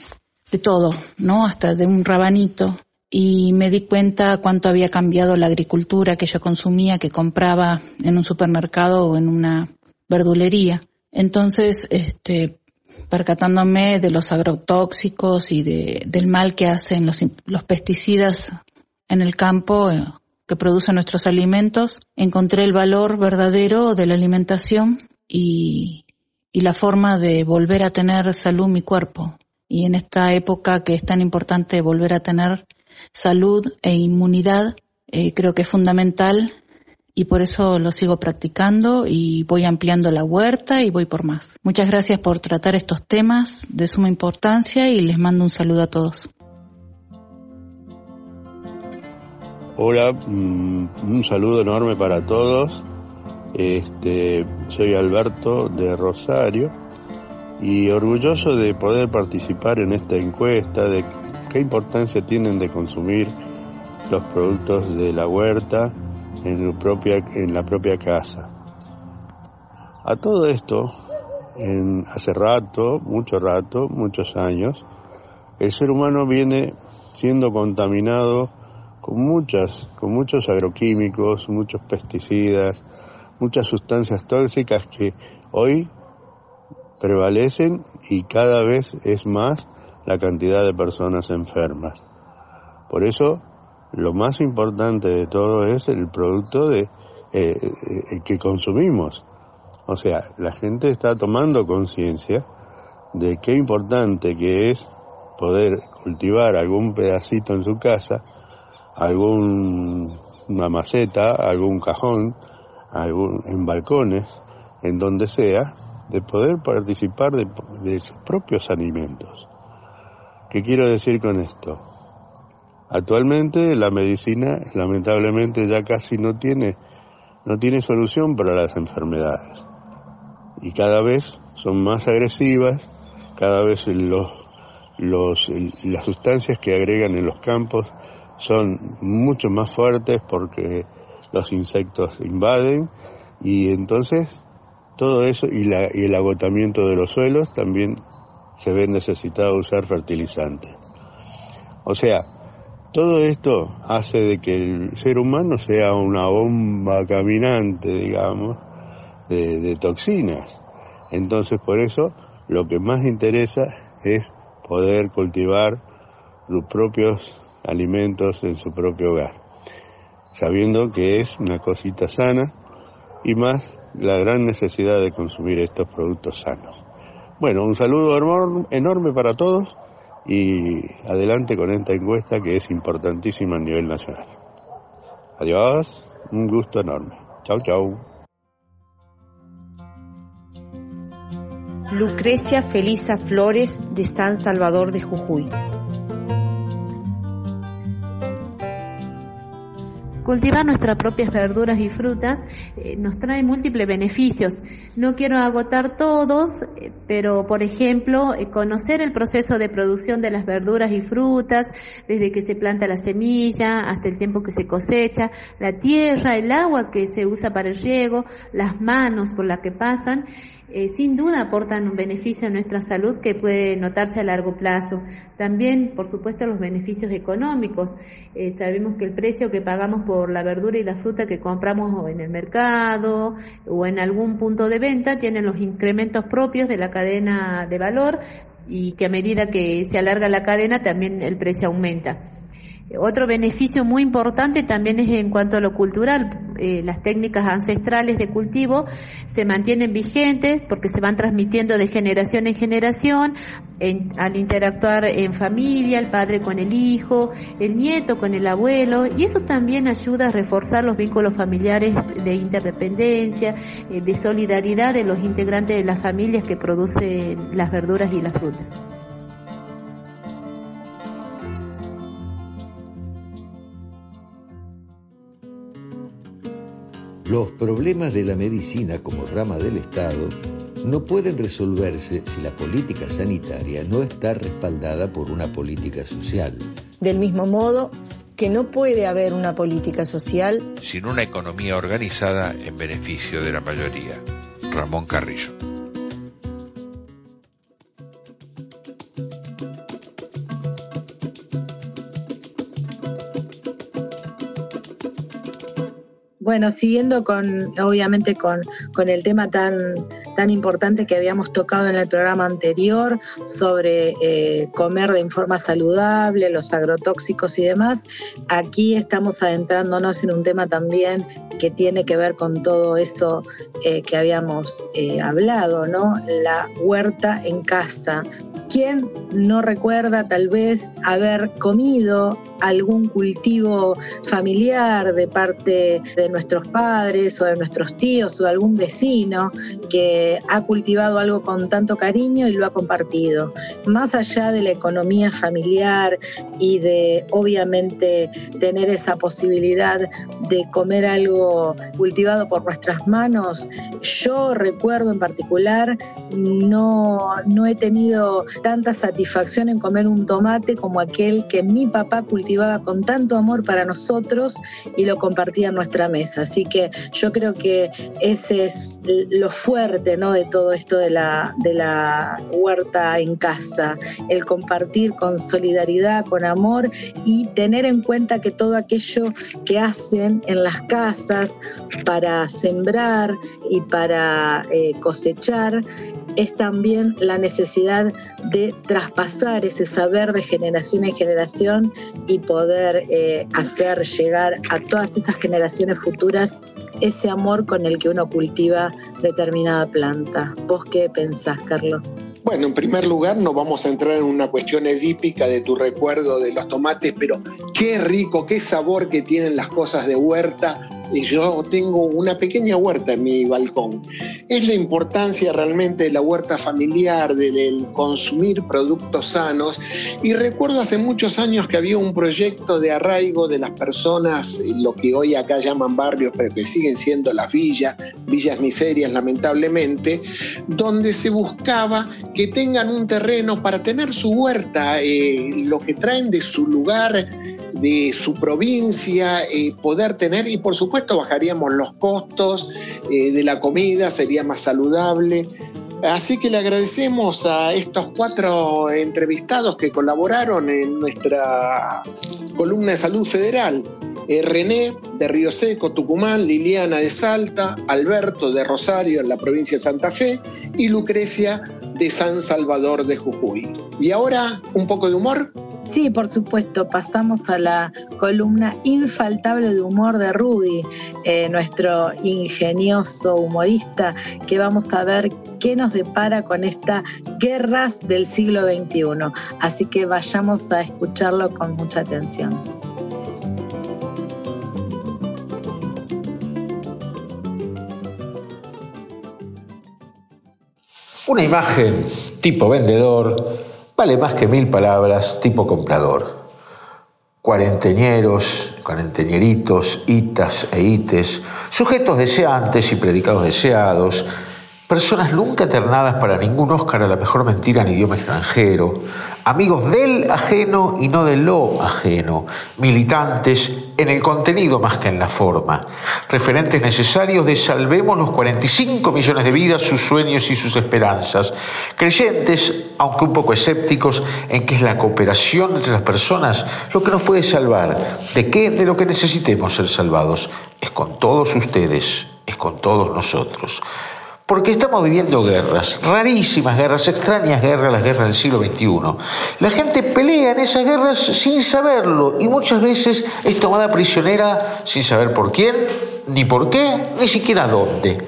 de todo, ¿no? Hasta de un rabanito y me di cuenta cuánto había cambiado la agricultura que yo consumía, que compraba en un supermercado o en una verdulería. Entonces, este, percatándome de los agrotóxicos y de, del mal que hacen los, los pesticidas en el campo eh, que producen nuestros alimentos, encontré el valor verdadero de la alimentación y, y la forma de volver a tener salud mi cuerpo. Y en esta época que es tan importante volver a tener salud e inmunidad, eh, creo que es fundamental y por eso lo sigo practicando y voy ampliando la huerta y voy por más. Muchas gracias por tratar estos temas de suma importancia y les mando un saludo a todos. Hola, mm, un saludo enorme para todos. Este, soy Alberto de Rosario y orgulloso de poder participar en esta encuesta de qué importancia tienen de consumir los productos de la huerta en, propia, en la propia casa. A todo esto, en, hace rato, mucho rato, muchos años, el ser humano viene siendo contaminado con muchas, con muchos agroquímicos, muchos pesticidas, muchas sustancias tóxicas que hoy prevalecen y cada vez es más la cantidad de personas enfermas. Por eso, lo más importante de todo es el producto de, eh, eh, que consumimos. O sea, la gente está tomando conciencia de qué importante que es poder cultivar algún pedacito en su casa, alguna maceta, algún cajón, algún, en balcones, en donde sea, de poder participar de, sus propios alimentos. ¿Qué quiero decir con esto? Actualmente la medicina lamentablemente ya casi no tiene, no tiene solución para las enfermedades y cada vez son más agresivas, cada vez los, los, las sustancias que agregan en los campos son mucho más fuertes porque los insectos invaden y entonces todo eso y, la, y el agotamiento de los suelos también se ve necesitado usar fertilizantes. O sea, todo esto hace de que el ser humano sea una bomba caminante, digamos, de, de toxinas. Entonces, por eso, lo que más interesa es poder cultivar los propios alimentos en su propio hogar, sabiendo que es una cosita sana y más la gran necesidad de consumir estos productos sanos. Bueno, un saludo enorme para todos y adelante con esta encuesta que es importantísima a nivel nacional. Adiós, un gusto enorme. Chau, chau. Lucrecia Felisa Flores de San Salvador de Jujuy. Cultivar nuestras propias verduras y frutas eh, nos trae múltiples beneficios. No quiero agotar todos, eh, pero por ejemplo, eh, conocer el proceso de producción de las verduras y frutas, desde que se planta la semilla hasta el tiempo que se cosecha, la tierra, el agua que se usa para el riego, las manos por las que pasan, eh, sin duda aportan un beneficio a nuestra salud que puede notarse a largo plazo. También, por supuesto, los beneficios económicos. Sabemos que el precio que pagamos por la verdura y la fruta que compramos en el mercado o en algún punto de venta tienen los incrementos propios de la cadena de valor y que a medida que se alarga la cadena también el precio aumenta. Otro beneficio muy importante también es en cuanto a lo cultural. Eh, las técnicas ancestrales de cultivo se mantienen vigentes porque se van transmitiendo de generación en generación al interactuar en familia, el padre con el hijo, el nieto con el abuelo y eso también ayuda a reforzar los vínculos familiares de interdependencia, eh, de solidaridad de los integrantes de las familias que producen las verduras y las frutas. Los problemas de la medicina como rama del Estado no pueden resolverse si la política sanitaria no está respaldada por una política social. Del mismo modo que no puede haber una política social sin una economía organizada en beneficio de la mayoría. Ramón Carrillo. Bueno, siguiendo con, obviamente, con, con el tema tan, tan importante que habíamos tocado en el programa anterior sobre eh, comer de forma saludable, los agrotóxicos y demás, aquí estamos adentrándonos en un tema también que tiene que ver con todo eso eh, que habíamos eh, hablado, ¿no? La huerta en casa, ¿Quién no recuerda tal vez haber comido algún cultivo familiar de parte de nuestros padres o de nuestros tíos o de algún vecino que ha cultivado algo con tanto cariño y lo ha compartido? Más allá de la economía familiar y de obviamente tener esa posibilidad de comer algo cultivado por nuestras manos, yo recuerdo en particular, no, no he tenido tanta satisfacción en comer un tomate como aquel que mi papá cultivaba con tanto amor para nosotros y lo compartía en nuestra mesa. Así que yo creo que ese es lo fuerte ¿no? de todo esto de la, de la huerta en casa, el compartir con solidaridad, con amor y tener en cuenta que todo aquello que hacen en las casas para sembrar y para eh, cosechar es también la necesidad de traspasar ese saber de generación en generación y poder eh, hacer llegar a todas esas generaciones futuras ese amor con el que uno cultiva determinada planta. ¿Vos qué pensás, Carlos? Bueno, en primer lugar, no vamos a entrar en una cuestión edípica de tu recuerdo de los tomates, pero qué rico, qué sabor que tienen las cosas de huerta y yo tengo una pequeña huerta en mi balcón. Es la importancia realmente de la huerta familiar, del consumir productos sanos. Y recuerdo hace muchos años que había un proyecto de arraigo de las personas, lo que hoy acá llaman barrios, pero que siguen siendo las villas, villas miserias lamentablemente, donde se buscaba que tengan un terreno para tener su huerta, eh, lo que traen de su lugar de su provincia, eh, poder tener, y por supuesto bajaríamos los costos eh, de la comida, sería más saludable. Así que le agradecemos a estos cuatro entrevistados que colaboraron en nuestra columna de salud federal. Eh, René de Río Seco, Tucumán, Liliana de Salta, Alberto de Rosario en la provincia de Santa Fe y Lucrecia de San Salvador de Jujuy. Y ahora un poco de humor Sí, por supuesto, pasamos a la columna infaltable de humor de Rudy, eh, nuestro ingenioso humorista, que vamos a ver qué nos depara con estas guerras del siglo XXI. Así que vayamos a escucharlo con mucha atención. Una imagen tipo vendedor vale más que mil palabras tipo comprador. Cuarenteñeros, cuarenteñeritos, itas e ites, sujetos deseantes y predicados deseados, personas nunca eternadas para ningún Oscar a la mejor mentira en idioma extranjero, amigos del ajeno y no de lo ajeno, militantes en el contenido más que en la forma, referentes necesarios de salvemos los 45 millones de vidas, sus sueños y sus esperanzas, creyentes, aunque un poco escépticos, en que es la cooperación entre las personas lo que nos puede salvar. ¿De qué? De lo que necesitemos ser salvados. Es con todos ustedes, es con todos nosotros. Porque estamos viviendo guerras, rarísimas guerras, extrañas guerras, las guerras del siglo XXI. La gente pelea en esas guerras sin saberlo y muchas veces es tomada prisionera sin saber por quién, ni por qué, ni siquiera dónde.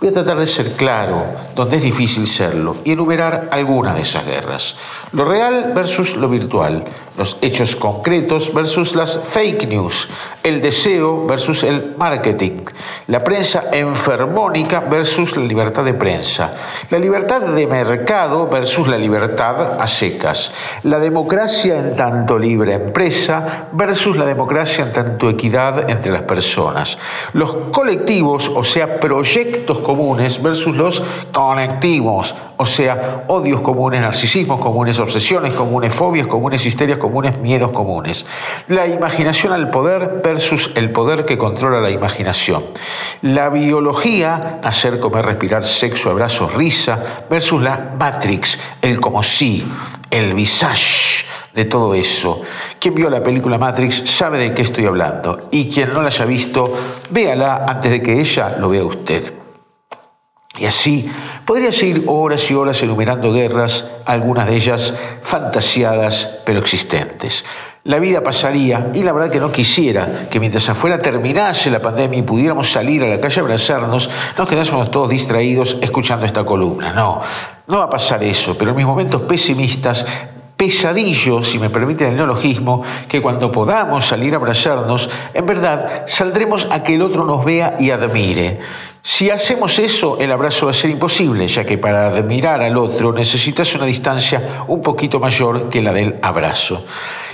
Voy a tratar de ser claro, donde es difícil serlo, y enumerar algunas de esas guerras. Lo real versus lo virtual, los hechos concretos versus las fake news, el deseo versus el marketing, la prensa enfermónica versus la libertad de prensa, la libertad de mercado versus la libertad a secas, la democracia en tanto libre empresa versus la democracia en tanto equidad entre las personas, los colectivos, o sea, proyectos comunes versus los conectivos, o sea, odios comunes, narcisismos comunes, obsesiones comunes, fobias comunes, histerias comunes, miedos comunes. La imaginación al poder versus el poder que controla la imaginación. La biología, hacer, comer, respirar, sexo, abrazos, risa, versus la matrix, el como sí, el visage de todo eso. Quien vio la película Matrix sabe de qué estoy hablando. Y quien no la haya visto, véala antes de que ella lo vea usted. Y así podría seguir horas y horas enumerando guerras, algunas de ellas fantasiadas pero existentes. La vida pasaría y la verdad que no quisiera que mientras afuera terminase la pandemia y pudiéramos salir a la calle a abrazarnos, nos quedásemos todos distraídos escuchando esta columna. No, no va a pasar eso, pero en mis momentos pesimistas pesadillo, si me permiten el neologismo, que cuando podamos salir a abrazarnos, en verdad saldremos a que el otro nos vea y admire. Si hacemos eso, el abrazo va a ser imposible, ya que para admirar al otro necesitas una distancia un poquito mayor que la del abrazo.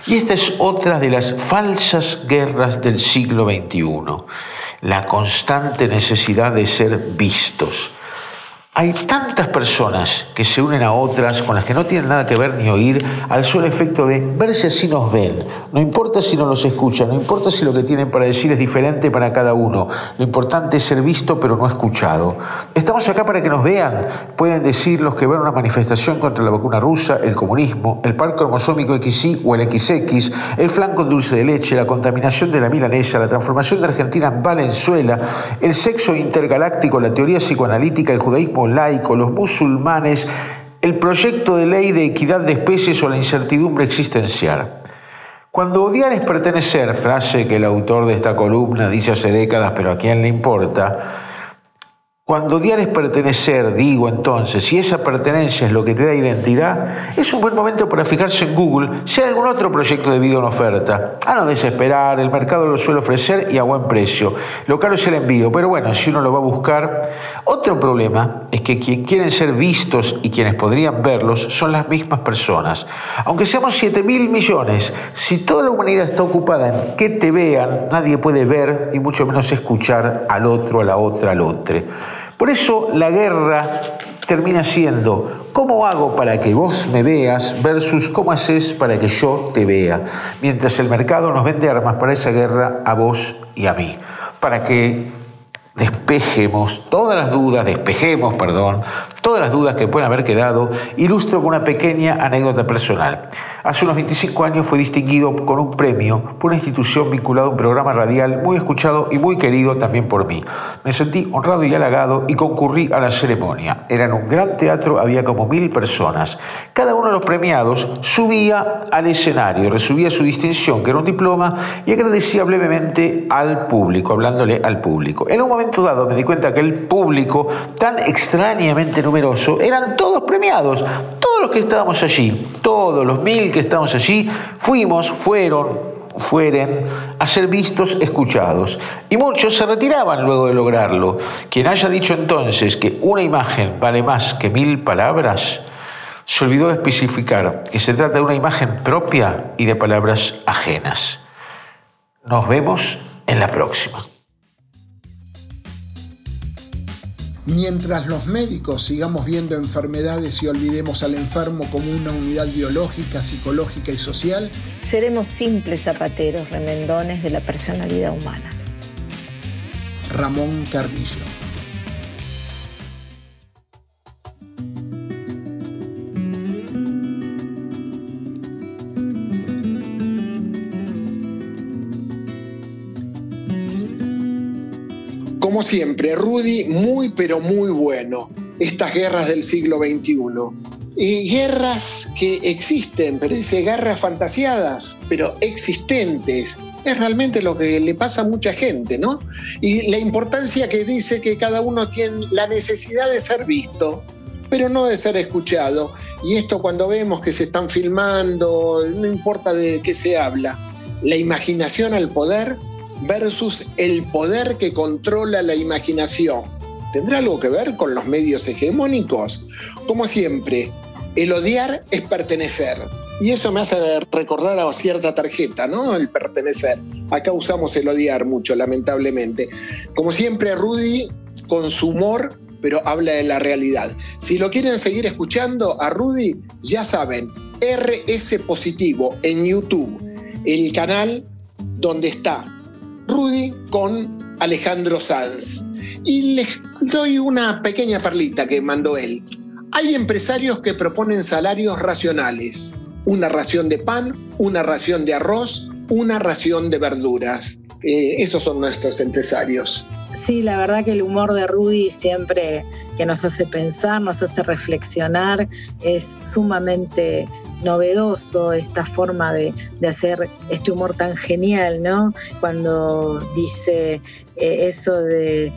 Y esta es otra de las falsas guerras del siglo XXI, la constante necesidad de ser vistos. Hay tantas personas que se unen a otras con las que no tienen nada que ver ni oír al solo efecto de verse así nos ven. No importa si no los escuchan, no importa si lo que tienen para decir es diferente para cada uno. Lo importante es ser visto pero no escuchado. Estamos acá para que nos vean. Pueden decir los que ven una manifestación contra la vacuna rusa, el comunismo, el par cromosómico XY o el XX, el flan con dulce de leche, la contaminación de la milanesa, la transformación de Argentina en Valenzuela, el sexo intergaláctico, la teoría psicoanalítica, el judaísmo laico, los musulmanes, el proyecto de ley de equidad de especies o la incertidumbre existencial. Cuando odiar es pertenecer, frase que el autor de esta columna dice hace décadas, pero a quién le importa, cuando odiar es pertenecer, digo entonces, si esa pertenencia es lo que te da identidad, es un buen momento para fijarse en Google si hay algún otro proyecto de vida en oferta. A no desesperar, el mercado lo suele ofrecer y a buen precio. Lo caro es el envío, pero bueno, si uno lo va a buscar. Otro problema es que quienes quieren ser vistos y quienes podrían verlos son las mismas personas. Aunque seamos 7 mil millones, si toda la humanidad está ocupada en que te vean, nadie puede ver y mucho menos escuchar al otro, a la otra, al otro. Por eso la guerra termina siendo cómo hago para que vos me veas versus cómo haces para que yo te vea, mientras el mercado nos vende armas para esa guerra a vos y a mí, para que despejemos todas las dudas, despejemos, perdón, todas las dudas que pueden haber quedado, ilustro con una pequeña anécdota personal. Hace unos 25 años fue distinguido con un premio por una institución vinculada a un programa radial muy escuchado y muy querido también por mí. Me sentí honrado y halagado y concurrí a la ceremonia. Era en un gran teatro, había como mil personas. Cada uno de los premiados subía al escenario, resubía su distinción, que era un diploma, y agradecía brevemente al público, hablándole al público. En un momento dado me di cuenta que el público, tan extrañamente eran todos premiados, todos los que estábamos allí, todos los mil que estamos allí, fuimos, fueron, fueren a ser vistos, escuchados. Y muchos se retiraban luego de lograrlo. Quien haya dicho entonces que una imagen vale más que mil palabras, se olvidó de especificar que se trata de una imagen propia y de palabras ajenas. Nos vemos en la próxima. Mientras los médicos sigamos viendo enfermedades y olvidemos al enfermo como una unidad biológica, psicológica y social, seremos simples zapateros remendones de la personalidad humana. Ramón Carrillo. Como siempre, Rudy, muy pero muy bueno. Estas guerras del siglo XXI. Y guerras que existen, pero dice guerras fantasiadas, pero existentes. Es realmente lo que le pasa a mucha gente, ¿no? Y la importancia que dice que cada uno tiene la necesidad de ser visto, pero no de ser escuchado. Y esto cuando vemos que se están filmando, no importa de qué se habla, la imaginación al poder versus el poder que controla la imaginación. ¿Tendrá algo que ver con los medios hegemónicos? Como siempre, el odiar es pertenecer. Y eso me hace recordar a cierta tarjeta, ¿no? El pertenecer. Acá usamos el odiar mucho, lamentablemente. Como siempre, Rudy, con su humor, pero habla de la realidad. Si lo quieren seguir escuchando a Rudy, ya saben, RS Positivo en YouTube, el canal donde está Con Alejandro Sanz. Y les doy una pequeña perlita que mandó él. Hay empresarios que proponen salarios racionales, una ración de pan, una ración de arroz, una ración de verduras. Eh, esos son nuestros empresarios. Sí, la verdad que el humor de Rudy siempre que nos hace pensar, nos hace reflexionar, es sumamente novedoso esta forma de, hacer este humor tan genial, ¿no? Cuando dice eh, eso de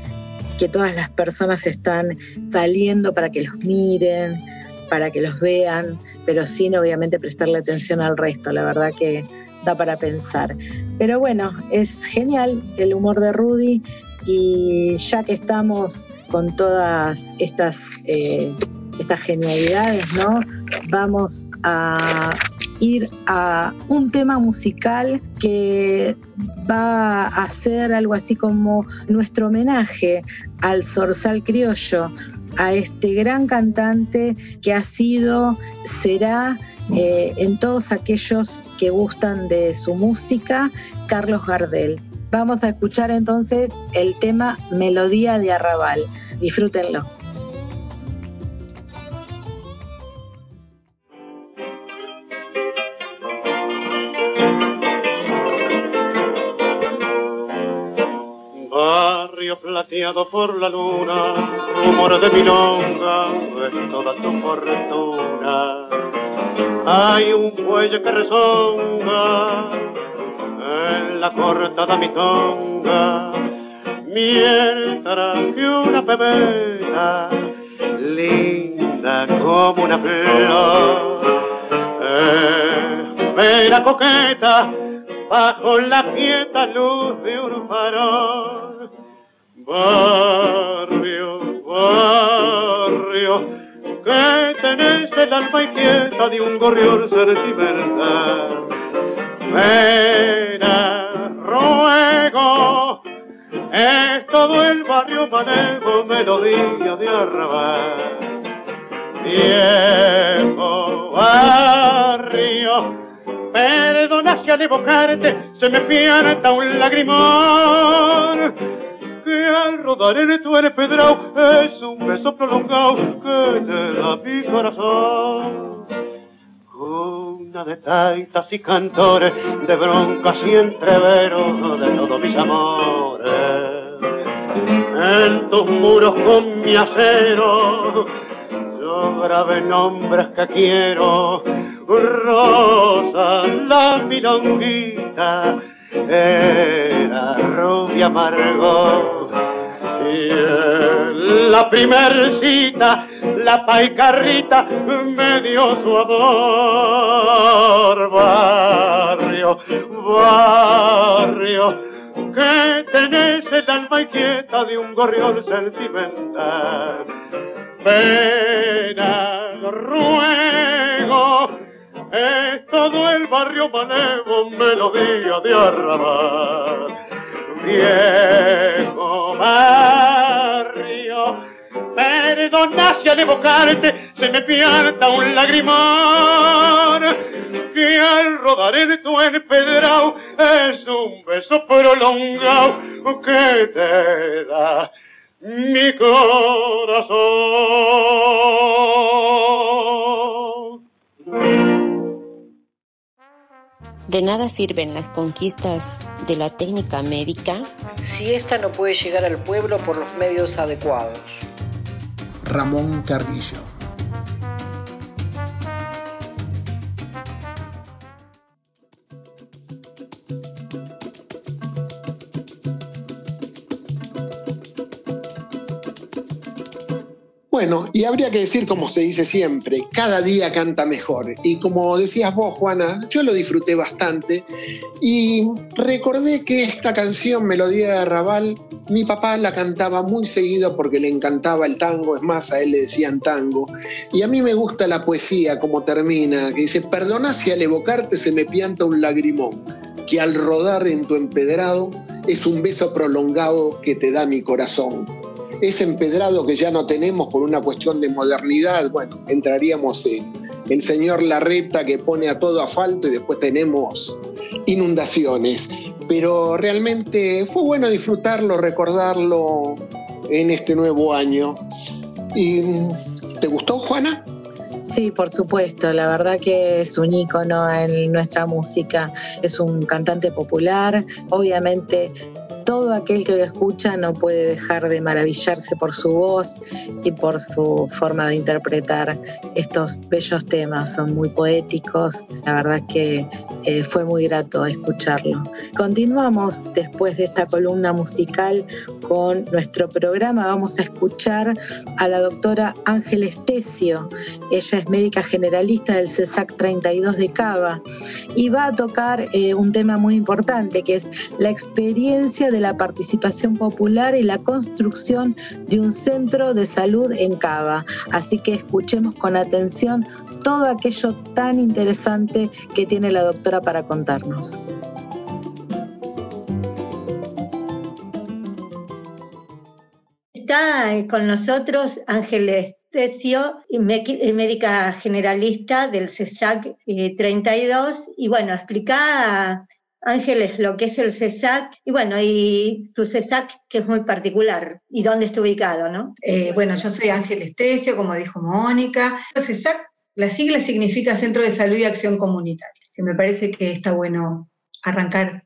que todas las personas están saliendo para que los miren, para que los vean, pero sin obviamente prestarle atención al resto. La verdad que da para pensar. Pero bueno, es genial el humor de Rudy y ya que estamos con todas estas, eh, estas genialidades, ¿no? Vamos a ir a un tema musical que va a ser algo así como nuestro homenaje al Zorzal Criollo, a este gran cantante que ha sido, será eh, en todos aquellos que gustan de su música, Carlos Gardel. Vamos a escuchar entonces el tema Melodía de Arrabal. Disfrútenlo. Barrio plateado por la luna, humor de milonga, es toda tu fortuna. Hay un cuello que resonga en la cortada mi tonga, mientras que una pebeta linda como una flor, espera coqueta bajo la quieta luz de un farol. Barrio, barrio, que tenés el alma inquieta de un gorrión sentimental Pena, ruego, es todo el barrio manejo, melodía de arrabal. Viejo barrio, perdona si al evocarte se me pierda un lagrimón que al rodar en tu pedrao es un beso prolongado que te da mi corazón una de taitas y cantores, de broncas y entreveros de todos mis amores. En tus muros con mi acero, yo grabé nombres que quiero. Rosa, la milonguita, era rubia amargo. Y la primer cita la paicarrita me dio su amor. Barrio, barrio, que tenés el alma inquieta de un gorrión sentimental. Pena, ruego, es todo el barrio manevo, melodía de arrabal. Viejo barrio, Perdona si al evocarte se me pierda un lagrimón que al rodar en tu empedrado es un beso prolongado que te da mi corazón. De nada sirven las conquistas de la técnica médica si ésta no puede llegar al pueblo por los medios adecuados. Ramón Carrillo. Bueno, y habría que decir, como se dice siempre, cada día canta mejor. Y como decías vos, Juana, yo lo disfruté bastante y recordé que esta canción, Melodía de Raval, mi papá la cantaba muy seguido porque le encantaba el tango, es más, a él le decían tango. Y a mí me gusta la poesía, como termina, que dice, perdona si al evocarte se me pianta un lagrimón, que al rodar en tu empedrado es un beso prolongado que te da mi corazón ese empedrado que ya no tenemos por una cuestión de modernidad, bueno, entraríamos en el señor Larreta que pone a todo asfalto y después tenemos inundaciones. Pero realmente fue bueno disfrutarlo, recordarlo en este nuevo año. ¿Y ¿Te gustó, Juana? Sí, por supuesto, la verdad que es un ícono en nuestra música, es un cantante popular, obviamente todo aquel que lo escucha no puede dejar de maravillarse por su voz y por su forma de interpretar estos bellos temas. Son muy poéticos, la verdad que eh, fue muy grato escucharlo. Continuamos después de esta columna musical con nuestro programa. Vamos a escuchar a la doctora Ángel Estesio. Ella es médica generalista del CESAC 32 de Cava y va a tocar eh, un tema muy importante que es la experiencia de la participación popular y la construcción de un centro de salud en Cava. Así que escuchemos con atención todo aquello tan interesante que tiene la doctora para contarnos. Está eh, con nosotros Ángeles Tecio, médica generalista del CESAC 32. Eh, y bueno, explica Ángeles, lo que es el CESAC, y bueno, y tu CESAC que es muy particular, y dónde está ubicado, ¿no? Eh, bueno, yo soy Ángeles Tecio, como dijo Mónica. El CESAC, la sigla significa Centro de Salud y Acción Comunitaria, que me parece que está bueno arrancar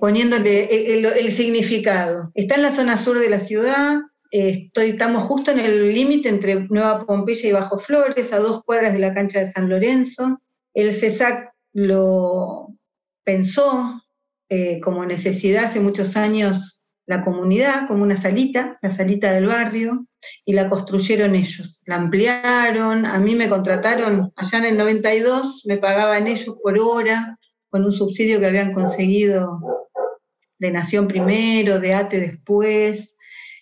poniéndole el, significado. Está en la zona sur de la ciudad, Estoy, estamos justo en el límite entre Nueva Pompeya y Bajo Flores, a dos cuadras de la cancha de San Lorenzo. El CESAC lo pensó eh, como necesidad hace muchos años la comunidad, como una salita, la salita del barrio, y la construyeron ellos. La ampliaron, a mí me contrataron allá en el 92, me pagaban ellos por hora, con un subsidio que habían conseguido de Nación primero, de ATE después,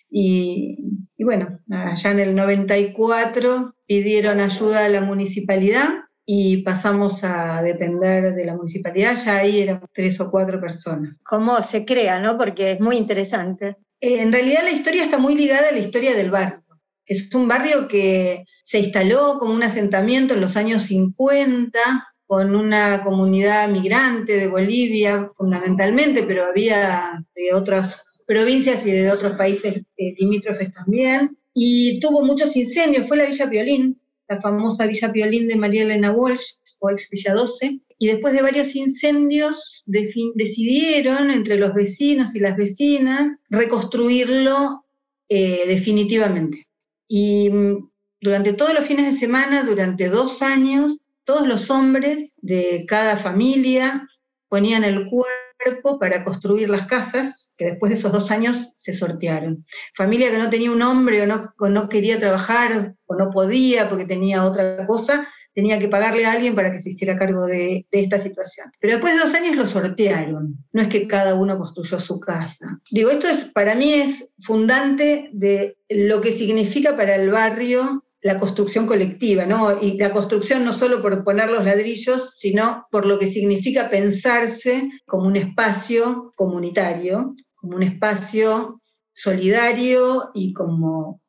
y, y bueno, allá en el 94 pidieron ayuda a la municipalidad y pasamos a depender de la municipalidad, ya ahí éramos tres o cuatro personas. ¿Cómo se crea, no? Porque es muy interesante. Eh, en realidad la historia está muy ligada a la historia del barrio. Es un barrio que se instaló como un asentamiento en los años 50 con una comunidad migrante de Bolivia fundamentalmente, pero había de otras provincias y de otros países eh, limítrofes también. Y tuvo muchos incendios, fue la Villa Piolín, la famosa Villa Piolín de María Elena Walsh, o ex Villa 12, y después de varios incendios decidieron entre los vecinos y las vecinas reconstruirlo eh, definitivamente. Y mm, durante todos los fines de semana, durante dos años, todos los hombres de cada familia ponían el cuerpo para construir las casas, que después de esos dos años se sortearon. Familia que no tenía un hombre o no, no quería trabajar o no podía porque tenía otra cosa, tenía que pagarle a alguien para que se hiciera cargo de, de, esta situación. Pero después de dos años lo sortearon, no es que cada uno construyó su casa. Digo, esto es, para mí es fundante de lo que significa para el barrio la construcción colectiva, ¿no? Y la construcción no solo por poner los ladrillos, sino por lo que significa pensarse como un espacio comunitario, como un espacio solidario y como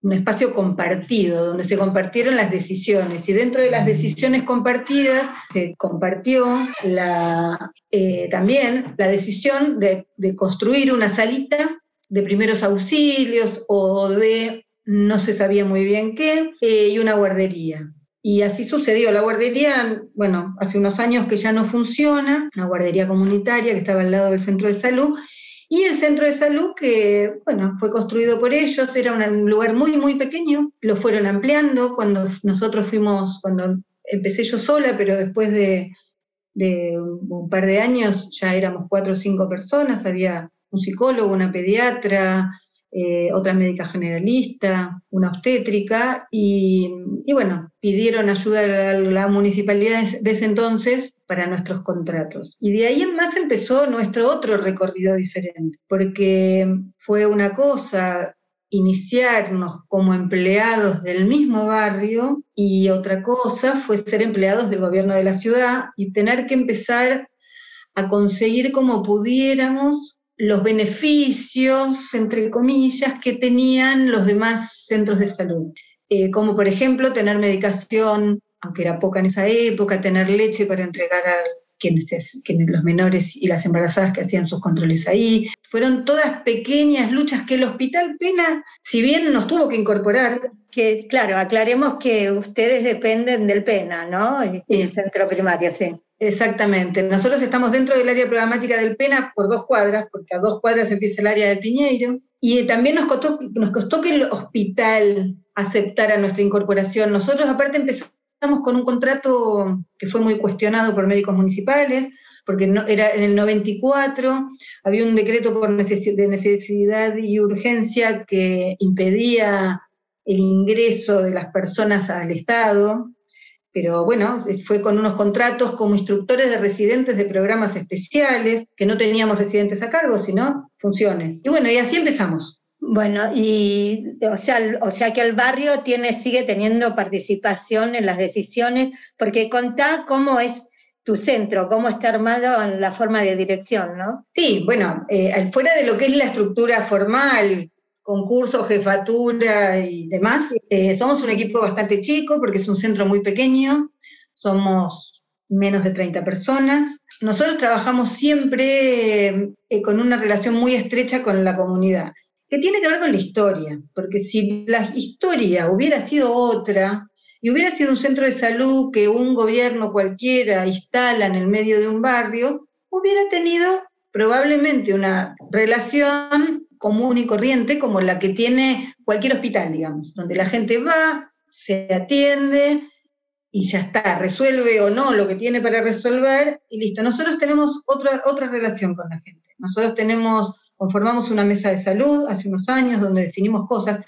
un espacio compartido, donde se compartieron las decisiones. Y dentro de las decisiones compartidas se compartió la, eh, también la decisión de, de construir una salita de primeros auxilios o de no se sabía muy bien qué, eh, y una guardería. Y así sucedió. La guardería, bueno, hace unos años que ya no funciona, una guardería comunitaria que estaba al lado del centro de salud, y el centro de salud que, bueno, fue construido por ellos, era un lugar muy, muy pequeño, lo fueron ampliando cuando nosotros fuimos, cuando empecé yo sola, pero después de, un par de años ya éramos cuatro o cinco personas, había un psicólogo, una pediatra, eh, otra médica generalista, una obstétrica, y, bueno, pidieron ayuda a la municipalidad de ese entonces para nuestros contratos. Y de ahí en más empezó nuestro otro recorrido diferente, porque fue una cosa iniciarnos como empleados del mismo barrio y otra cosa fue ser empleados del gobierno de la ciudad y tener que empezar a conseguir como pudiéramos los beneficios, entre comillas, que tenían los demás centros de salud, eh, como por ejemplo tener medicación, aunque era poca en esa época, tener leche para entregar quienes, quienes, los menores y las embarazadas que hacían sus controles ahí. Fueron todas pequeñas luchas que el Hospital Pena, si bien nos tuvo que incorporar, que claro, aclaremos que ustedes dependen del Pena, ¿no? El centro primario, sí. Exactamente. Nosotros estamos dentro del área programática del PENA por dos cuadras, porque a dos cuadras empieza el área del Piñeiro. Y también nos costó, nos costó que el hospital aceptara nuestra incorporación. Nosotros aparte empezamos con un contrato que fue muy cuestionado por médicos municipales, porque no, era en el 94, había un decreto por de necesidad y urgencia que impedía el ingreso de las personas al Estado, pero bueno, fue con unos contratos como instructores de residentes de programas especiales, que no teníamos residentes a cargo, sino funciones. Y bueno, y así empezamos. Bueno, y o sea, o sea que el barrio tiene, sigue teniendo participación en las decisiones, porque contá cómo es tu centro, cómo está armado en la forma de dirección, ¿no? Sí, bueno, eh, fuera de lo que es la estructura formal, concurso, jefatura y demás. Eh, somos un equipo bastante chico porque es un centro muy pequeño, somos menos de 30 personas. Nosotros trabajamos siempre eh, con una relación muy estrecha con la comunidad, que tiene que ver con la historia, porque si la historia hubiera sido otra y hubiera sido un centro de salud que un gobierno cualquiera instala en el medio de un barrio, hubiera tenido probablemente una relación común y corriente como la que tiene cualquier hospital, digamos, donde la gente va, se atiende y ya está, resuelve o no lo que tiene para resolver y listo. Nosotros tenemos otra, otra relación con la gente. Nosotros tenemos, conformamos una mesa de salud hace unos años donde definimos cosas.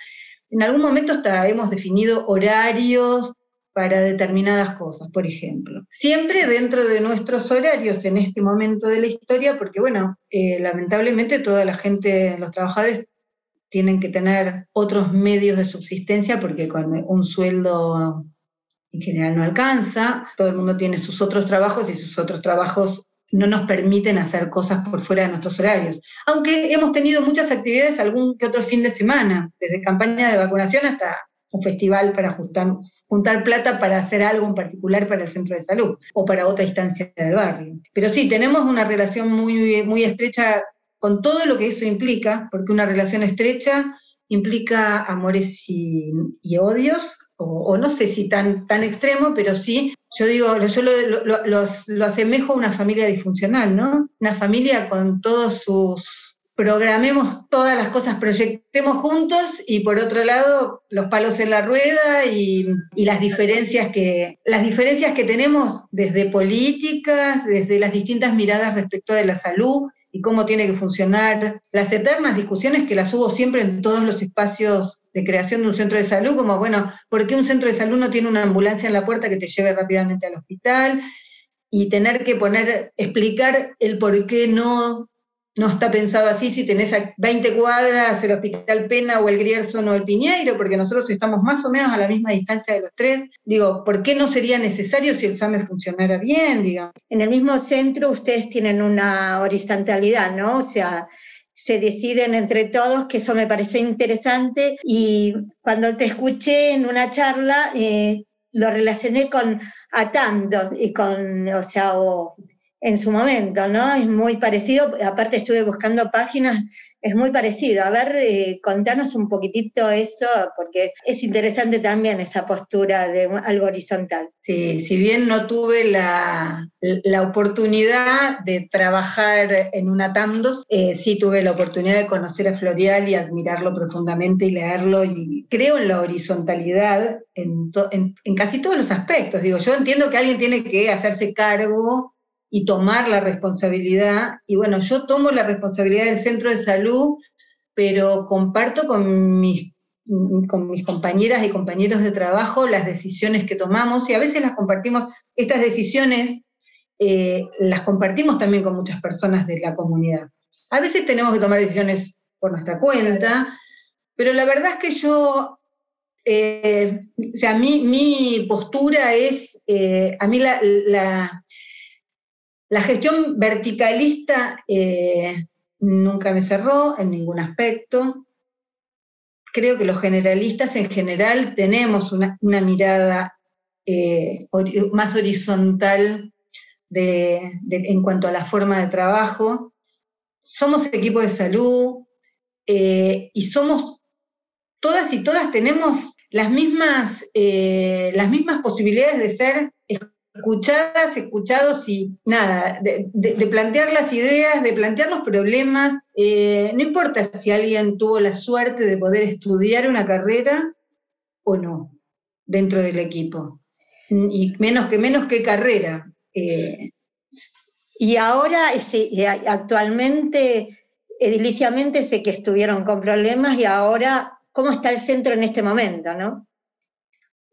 En algún momento hasta hemos definido horarios para determinadas cosas, por ejemplo. Siempre dentro de nuestros horarios en este momento de la historia, porque bueno, eh, lamentablemente toda la gente, los trabajadores tienen que tener otros medios de subsistencia porque con un sueldo en general no alcanza, todo el mundo tiene sus otros trabajos y sus otros trabajos no nos permiten hacer cosas por fuera de nuestros horarios. Aunque hemos tenido muchas actividades algún que otro fin de semana, desde campaña de vacunación hasta un festival para ajustar juntar plata para hacer algo en particular para el centro de salud o para otra instancia del barrio. Pero sí, tenemos una relación muy, muy estrecha con todo lo que eso implica, porque una relación estrecha implica amores y, odios, o, no sé si tan, tan extremo, pero sí, yo digo, yo lo, lo, asemejo a una familia disfuncional, ¿no? Una familia con todos sus programemos todas las cosas, proyectemos juntos y por otro lado los palos en la rueda y, las, diferencias que, las diferencias que tenemos desde políticas, desde las distintas miradas respecto de la salud y cómo tiene que funcionar, las eternas discusiones que las hubo siempre en todos los espacios de creación de un centro de salud, como, bueno, ¿por qué un centro de salud no tiene una ambulancia en la puerta que te lleve rápidamente al hospital? Y tener que poner, explicar el por qué no no está pensado así si tenés a 20 cuadras el Hospital Pena o el Grierson o el Piñeiro, porque nosotros estamos más o menos a la misma distancia de los tres. Digo, ¿por qué no sería necesario si el SAME funcionara bien? En el mismo centro ustedes tienen una horizontalidad, ¿no? O sea, se deciden entre todos, que eso me pareció interesante. Y cuando te escuché en una charla, eh, lo relacioné con atando y con, o sea, o en su momento, ¿no? Es muy parecido, aparte estuve buscando páginas, es muy parecido. A ver, eh, contanos un poquitito eso, porque es interesante también esa postura de algo horizontal. Sí, si bien no tuve la, la oportunidad de trabajar en una TAMDOS, eh, sí tuve la oportunidad de conocer a Florial y admirarlo profundamente y leerlo, y creo en la horizontalidad en, en, en casi todos los aspectos. Digo, yo entiendo que alguien tiene que hacerse cargo y tomar la responsabilidad. Y bueno, yo tomo la responsabilidad del centro de salud, pero comparto con mis, con mis compañeras y compañeros de trabajo las decisiones que tomamos y a veces las compartimos, estas decisiones eh, las compartimos también con muchas personas de la comunidad. A veces tenemos que tomar decisiones por nuestra cuenta, pero la verdad es que yo eh, o sea, mi, mi postura es, eh, a mí la, la gestión verticalista eh, nunca me cerró en ningún aspecto. Creo que los generalistas en general tenemos una, mirada eh, más horizontal en cuanto a la forma de trabajo. Somos equipo de salud eh, y somos, todas y todas tenemos las mismas, las mismas posibilidades de ser escuchadas, escuchados y nada, de, plantear las ideas, de plantear los problemas. Eh, no importa si alguien tuvo la suerte de poder estudiar una carrera o no dentro del equipo. Y menos que menos que carrera. Eh, y ahora, actualmente, ediliciamente sé que estuvieron con problemas y ahora, ¿cómo está el centro en este momento, no?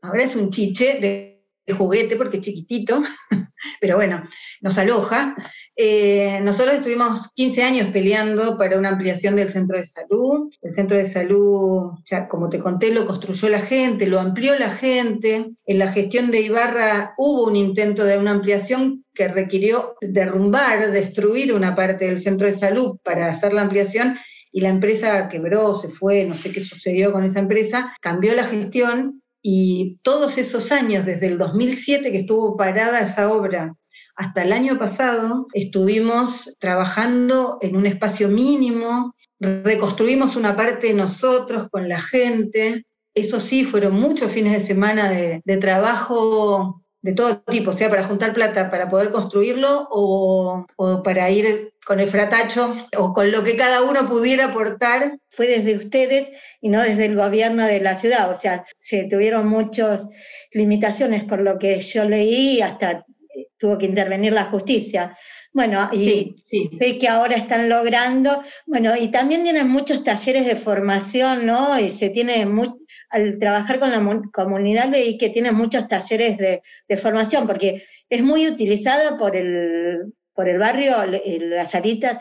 Ahora es un chiche de juguete porque es chiquitito, pero bueno, nos aloja. Eh, nosotros estuvimos 15 años peleando para una ampliación del centro de salud. El centro de salud, ya como te conté, lo construyó la gente, lo amplió la gente. En la gestión de Ibarra hubo un intento de una ampliación que requirió derrumbar, destruir una parte del centro de salud para hacer la ampliación y la empresa quebró, se fue, no sé qué sucedió con esa empresa, cambió la gestión y todos esos años, desde el 2007 que estuvo parada esa obra hasta el año pasado, estuvimos trabajando en un espacio mínimo, reconstruimos una parte de nosotros con la gente. Eso sí, fueron muchos fines de semana de, de trabajo de todo tipo, sea para juntar plata para poder construirlo o, para ir con el fratacho o con lo que cada uno pudiera aportar. Fue desde ustedes y no desde el gobierno de la ciudad, o sea, se tuvieron muchas limitaciones por lo que yo leí, hasta eh, tuvo que intervenir la justicia. Bueno, y sé que ahora están logrando, bueno, y también tienen muchos talleres de formación, ¿no? Y se tiene muy, al trabajar con la comunidad leí que tiene muchos talleres de, formación, porque es muy utilizada por el, por el barrio, la Sarita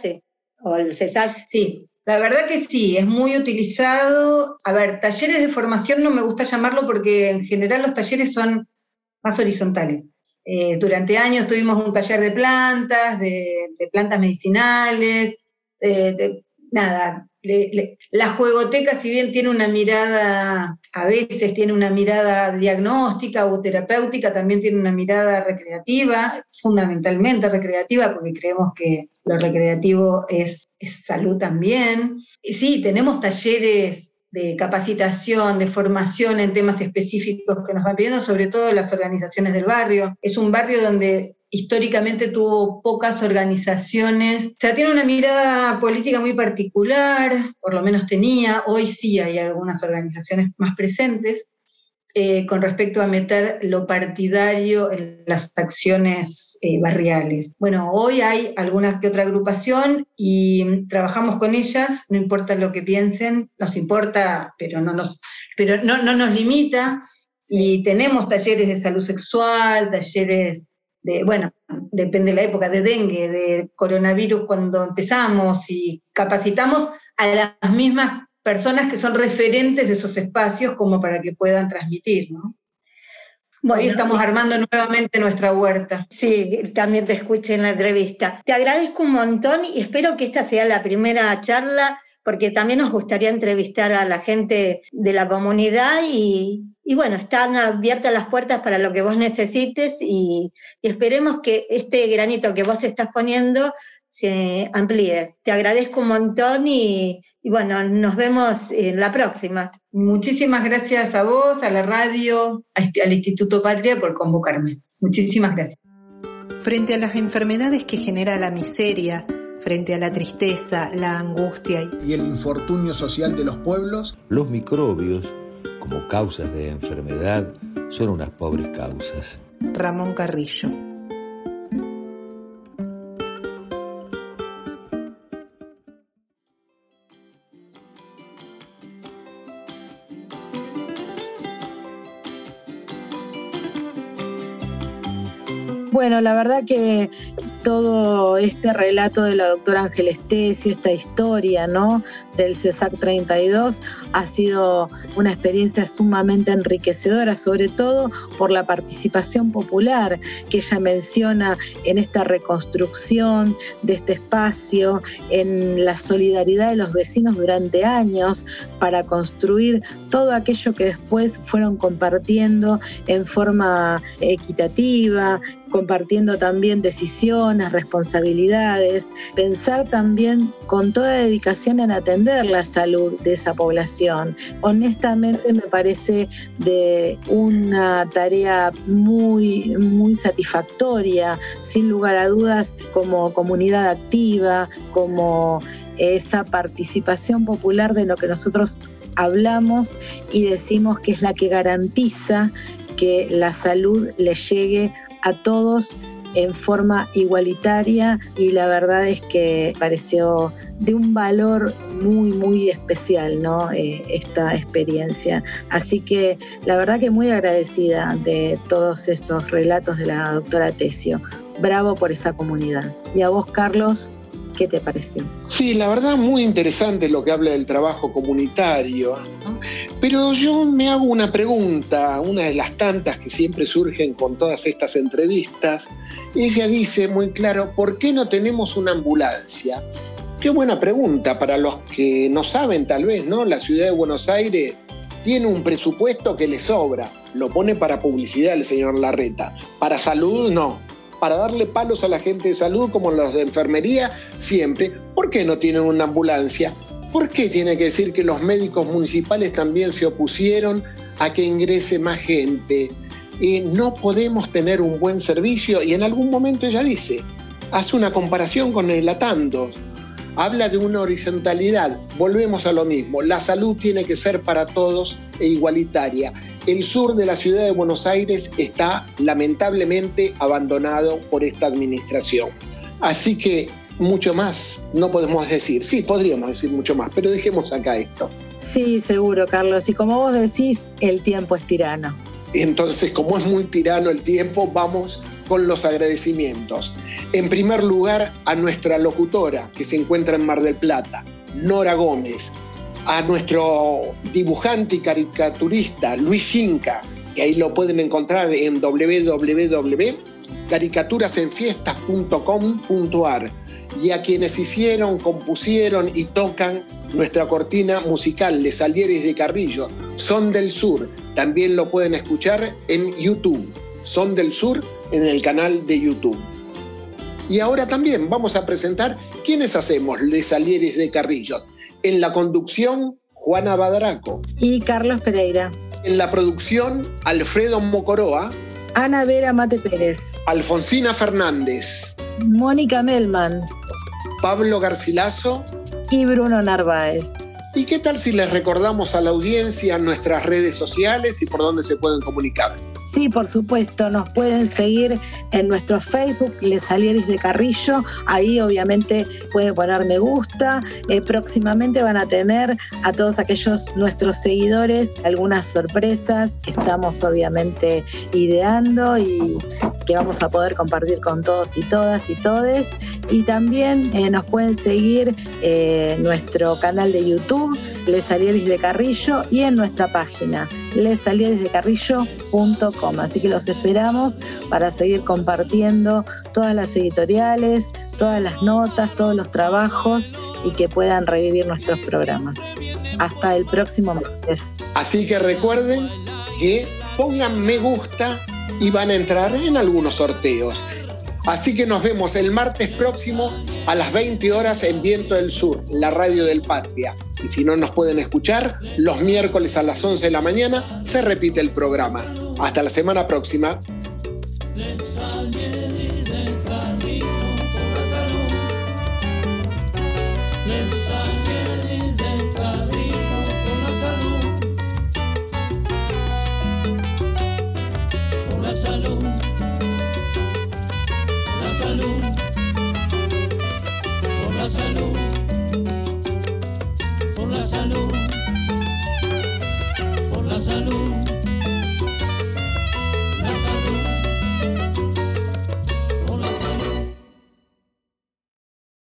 o el CESAC. Sí, la verdad que sí, es muy utilizado. A ver, talleres de formación no me gusta llamarlo porque en general los talleres son más horizontales. Eh, durante años tuvimos un taller de plantas, de, plantas medicinales, de, nada, la juegoteca, si bien tiene una mirada, a veces tiene una mirada diagnóstica o terapéutica, también tiene una mirada recreativa, fundamentalmente recreativa, porque creemos que lo recreativo es, salud también. Y sí, tenemos talleres de capacitación, de formación en temas específicos que nos van pidiendo, sobre todo las organizaciones del barrio. Es un barrio donde históricamente tuvo pocas organizaciones, o sea, tiene una mirada política muy particular, por lo menos tenía, hoy sí hay algunas organizaciones más presentes, eh, con respecto a meter lo partidario en las acciones eh, barriales. Bueno, hoy hay alguna que otra agrupación y trabajamos con ellas, no importa lo que piensen, nos importa, pero no nos, pero no, no nos limita, y tenemos talleres de salud sexual, talleres bueno, depende de la época, de dengue, de coronavirus cuando empezamos y capacitamos a las mismas personas que son referentes de esos espacios como para que puedan transmitir, ¿no? Hoy estamos armando nuevamente nuestra huerta. Sí, también te escuché en la entrevista. Te agradezco un montón y espero que esta sea la primera charla porque también nos gustaría entrevistar a la gente de la comunidad y, bueno, están abiertas las puertas para lo que vos necesites y, esperemos que este granito que vos estás poniendo se amplíe. Te agradezco un montón y, bueno, nos vemos en la próxima. Muchísimas gracias a vos, a la radio, este, al Instituto Patria por convocarme. Muchísimas gracias. Frente a las enfermedades que genera la miseria, frente a la tristeza, la angustia y el infortunio social de los pueblos, los microbios, como causas de enfermedad, son unas pobres causas. Ramón Carrillo. Bueno, la verdad que todo este relato de la doctora Ángel Estesio, esta historia, ¿no? del CESAC 32 ha sido una experiencia sumamente enriquecedora, sobre todo por la participación popular que ella menciona en esta reconstrucción de este espacio, en la solidaridad de los vecinos durante años para construir todo aquello que después fueron compartiendo en forma equitativa, compartiendo también decisiones, responsabilidades, pensar también con toda dedicación en atender la salud de esa población. Honestamente me parece de una tarea muy, muy satisfactoria, sin lugar a dudas, como comunidad activa, como esa participación popular de lo que nosotros hablamos y decimos que es la que garantiza que la salud le llegue a todos en forma igualitaria y la verdad es que pareció de un valor muy muy especial ¿no? Eh, esta experiencia. Así que la verdad que muy agradecida de todos esos relatos de la doctora Tesio. Bravo por esa comunidad. Y a vos Carlos ¿Qué te pareció? Sí, la verdad muy interesante lo que habla del trabajo comunitario. Pero yo me hago una pregunta, una de las tantas que siempre surgen con todas estas entrevistas. Ella dice muy claro, ¿por qué no tenemos una ambulancia? Qué buena pregunta para los que no saben tal vez, ¿no? La ciudad de Buenos Aires tiene un presupuesto que le sobra, lo pone para publicidad el señor Larreta, para salud no para darle palos a la gente de salud como los de enfermería siempre. ¿Por qué no tienen una ambulancia? ¿Por qué tiene que decir que los médicos municipales también se opusieron a que ingrese más gente? Y no podemos tener un buen servicio y en algún momento ella dice, hace una comparación con el Atando, habla de una horizontalidad, volvemos a lo mismo, la salud tiene que ser para todos e igualitaria el sur de la ciudad de Buenos Aires está lamentablemente abandonado por esta administración. Así que mucho más no podemos decir. Sí, podríamos decir mucho más, pero dejemos acá esto. Sí, seguro, Carlos. Y como vos decís, el tiempo es tirano. Entonces, como es muy tirano el tiempo, vamos con los agradecimientos. En primer lugar, a nuestra locutora que se encuentra en Mar del Plata, Nora Gómez, a nuestro dibujante y caricaturista Luis Finca, que ahí lo pueden encontrar en www.caricaturasenfiestas.com.ar y a quienes hicieron, compusieron y tocan nuestra cortina musical de Salieres de Carrillo, Son del Sur. También lo pueden escuchar en YouTube. Son del Sur en el canal de YouTube. Y ahora también vamos a presentar quiénes hacemos Les Salieres de Carrillo. En la conducción, Juana Badraco. Y Carlos Pereira. En la producción, Alfredo Mocoroa. Ana Vera Mate Pérez. Alfonsina Fernández. Mónica Melman. Pablo Garcilaso. Y Bruno Narváez. ¿Y qué tal si les recordamos a la audiencia nuestras redes sociales y por dónde se pueden comunicar? Sí, por supuesto, nos pueden seguir en nuestro Facebook, Les Salieris de Carrillo. Ahí obviamente pueden poner me gusta. Eh, próximamente van a tener a todos aquellos nuestros seguidores algunas sorpresas que estamos obviamente ideando y que vamos a poder compartir con todos y todas y todes. Y también eh, nos pueden seguir en nuestro canal de YouTube, Les Salieris de Carrillo, y en nuestra página lesalierisdecarrillo.com. Así que los esperamos para seguir compartiendo todas las editoriales, todas las notas, todos los trabajos y que puedan revivir nuestros programas. Hasta el próximo martes. Así que recuerden que pongan me gusta y van a entrar en algunos sorteos. Así que nos vemos el martes próximo a las 20 horas en Viento del Sur, la radio del Patria. Y si no nos pueden escuchar, los miércoles a las 11 de la mañana se repite el programa. Hasta la semana próxima.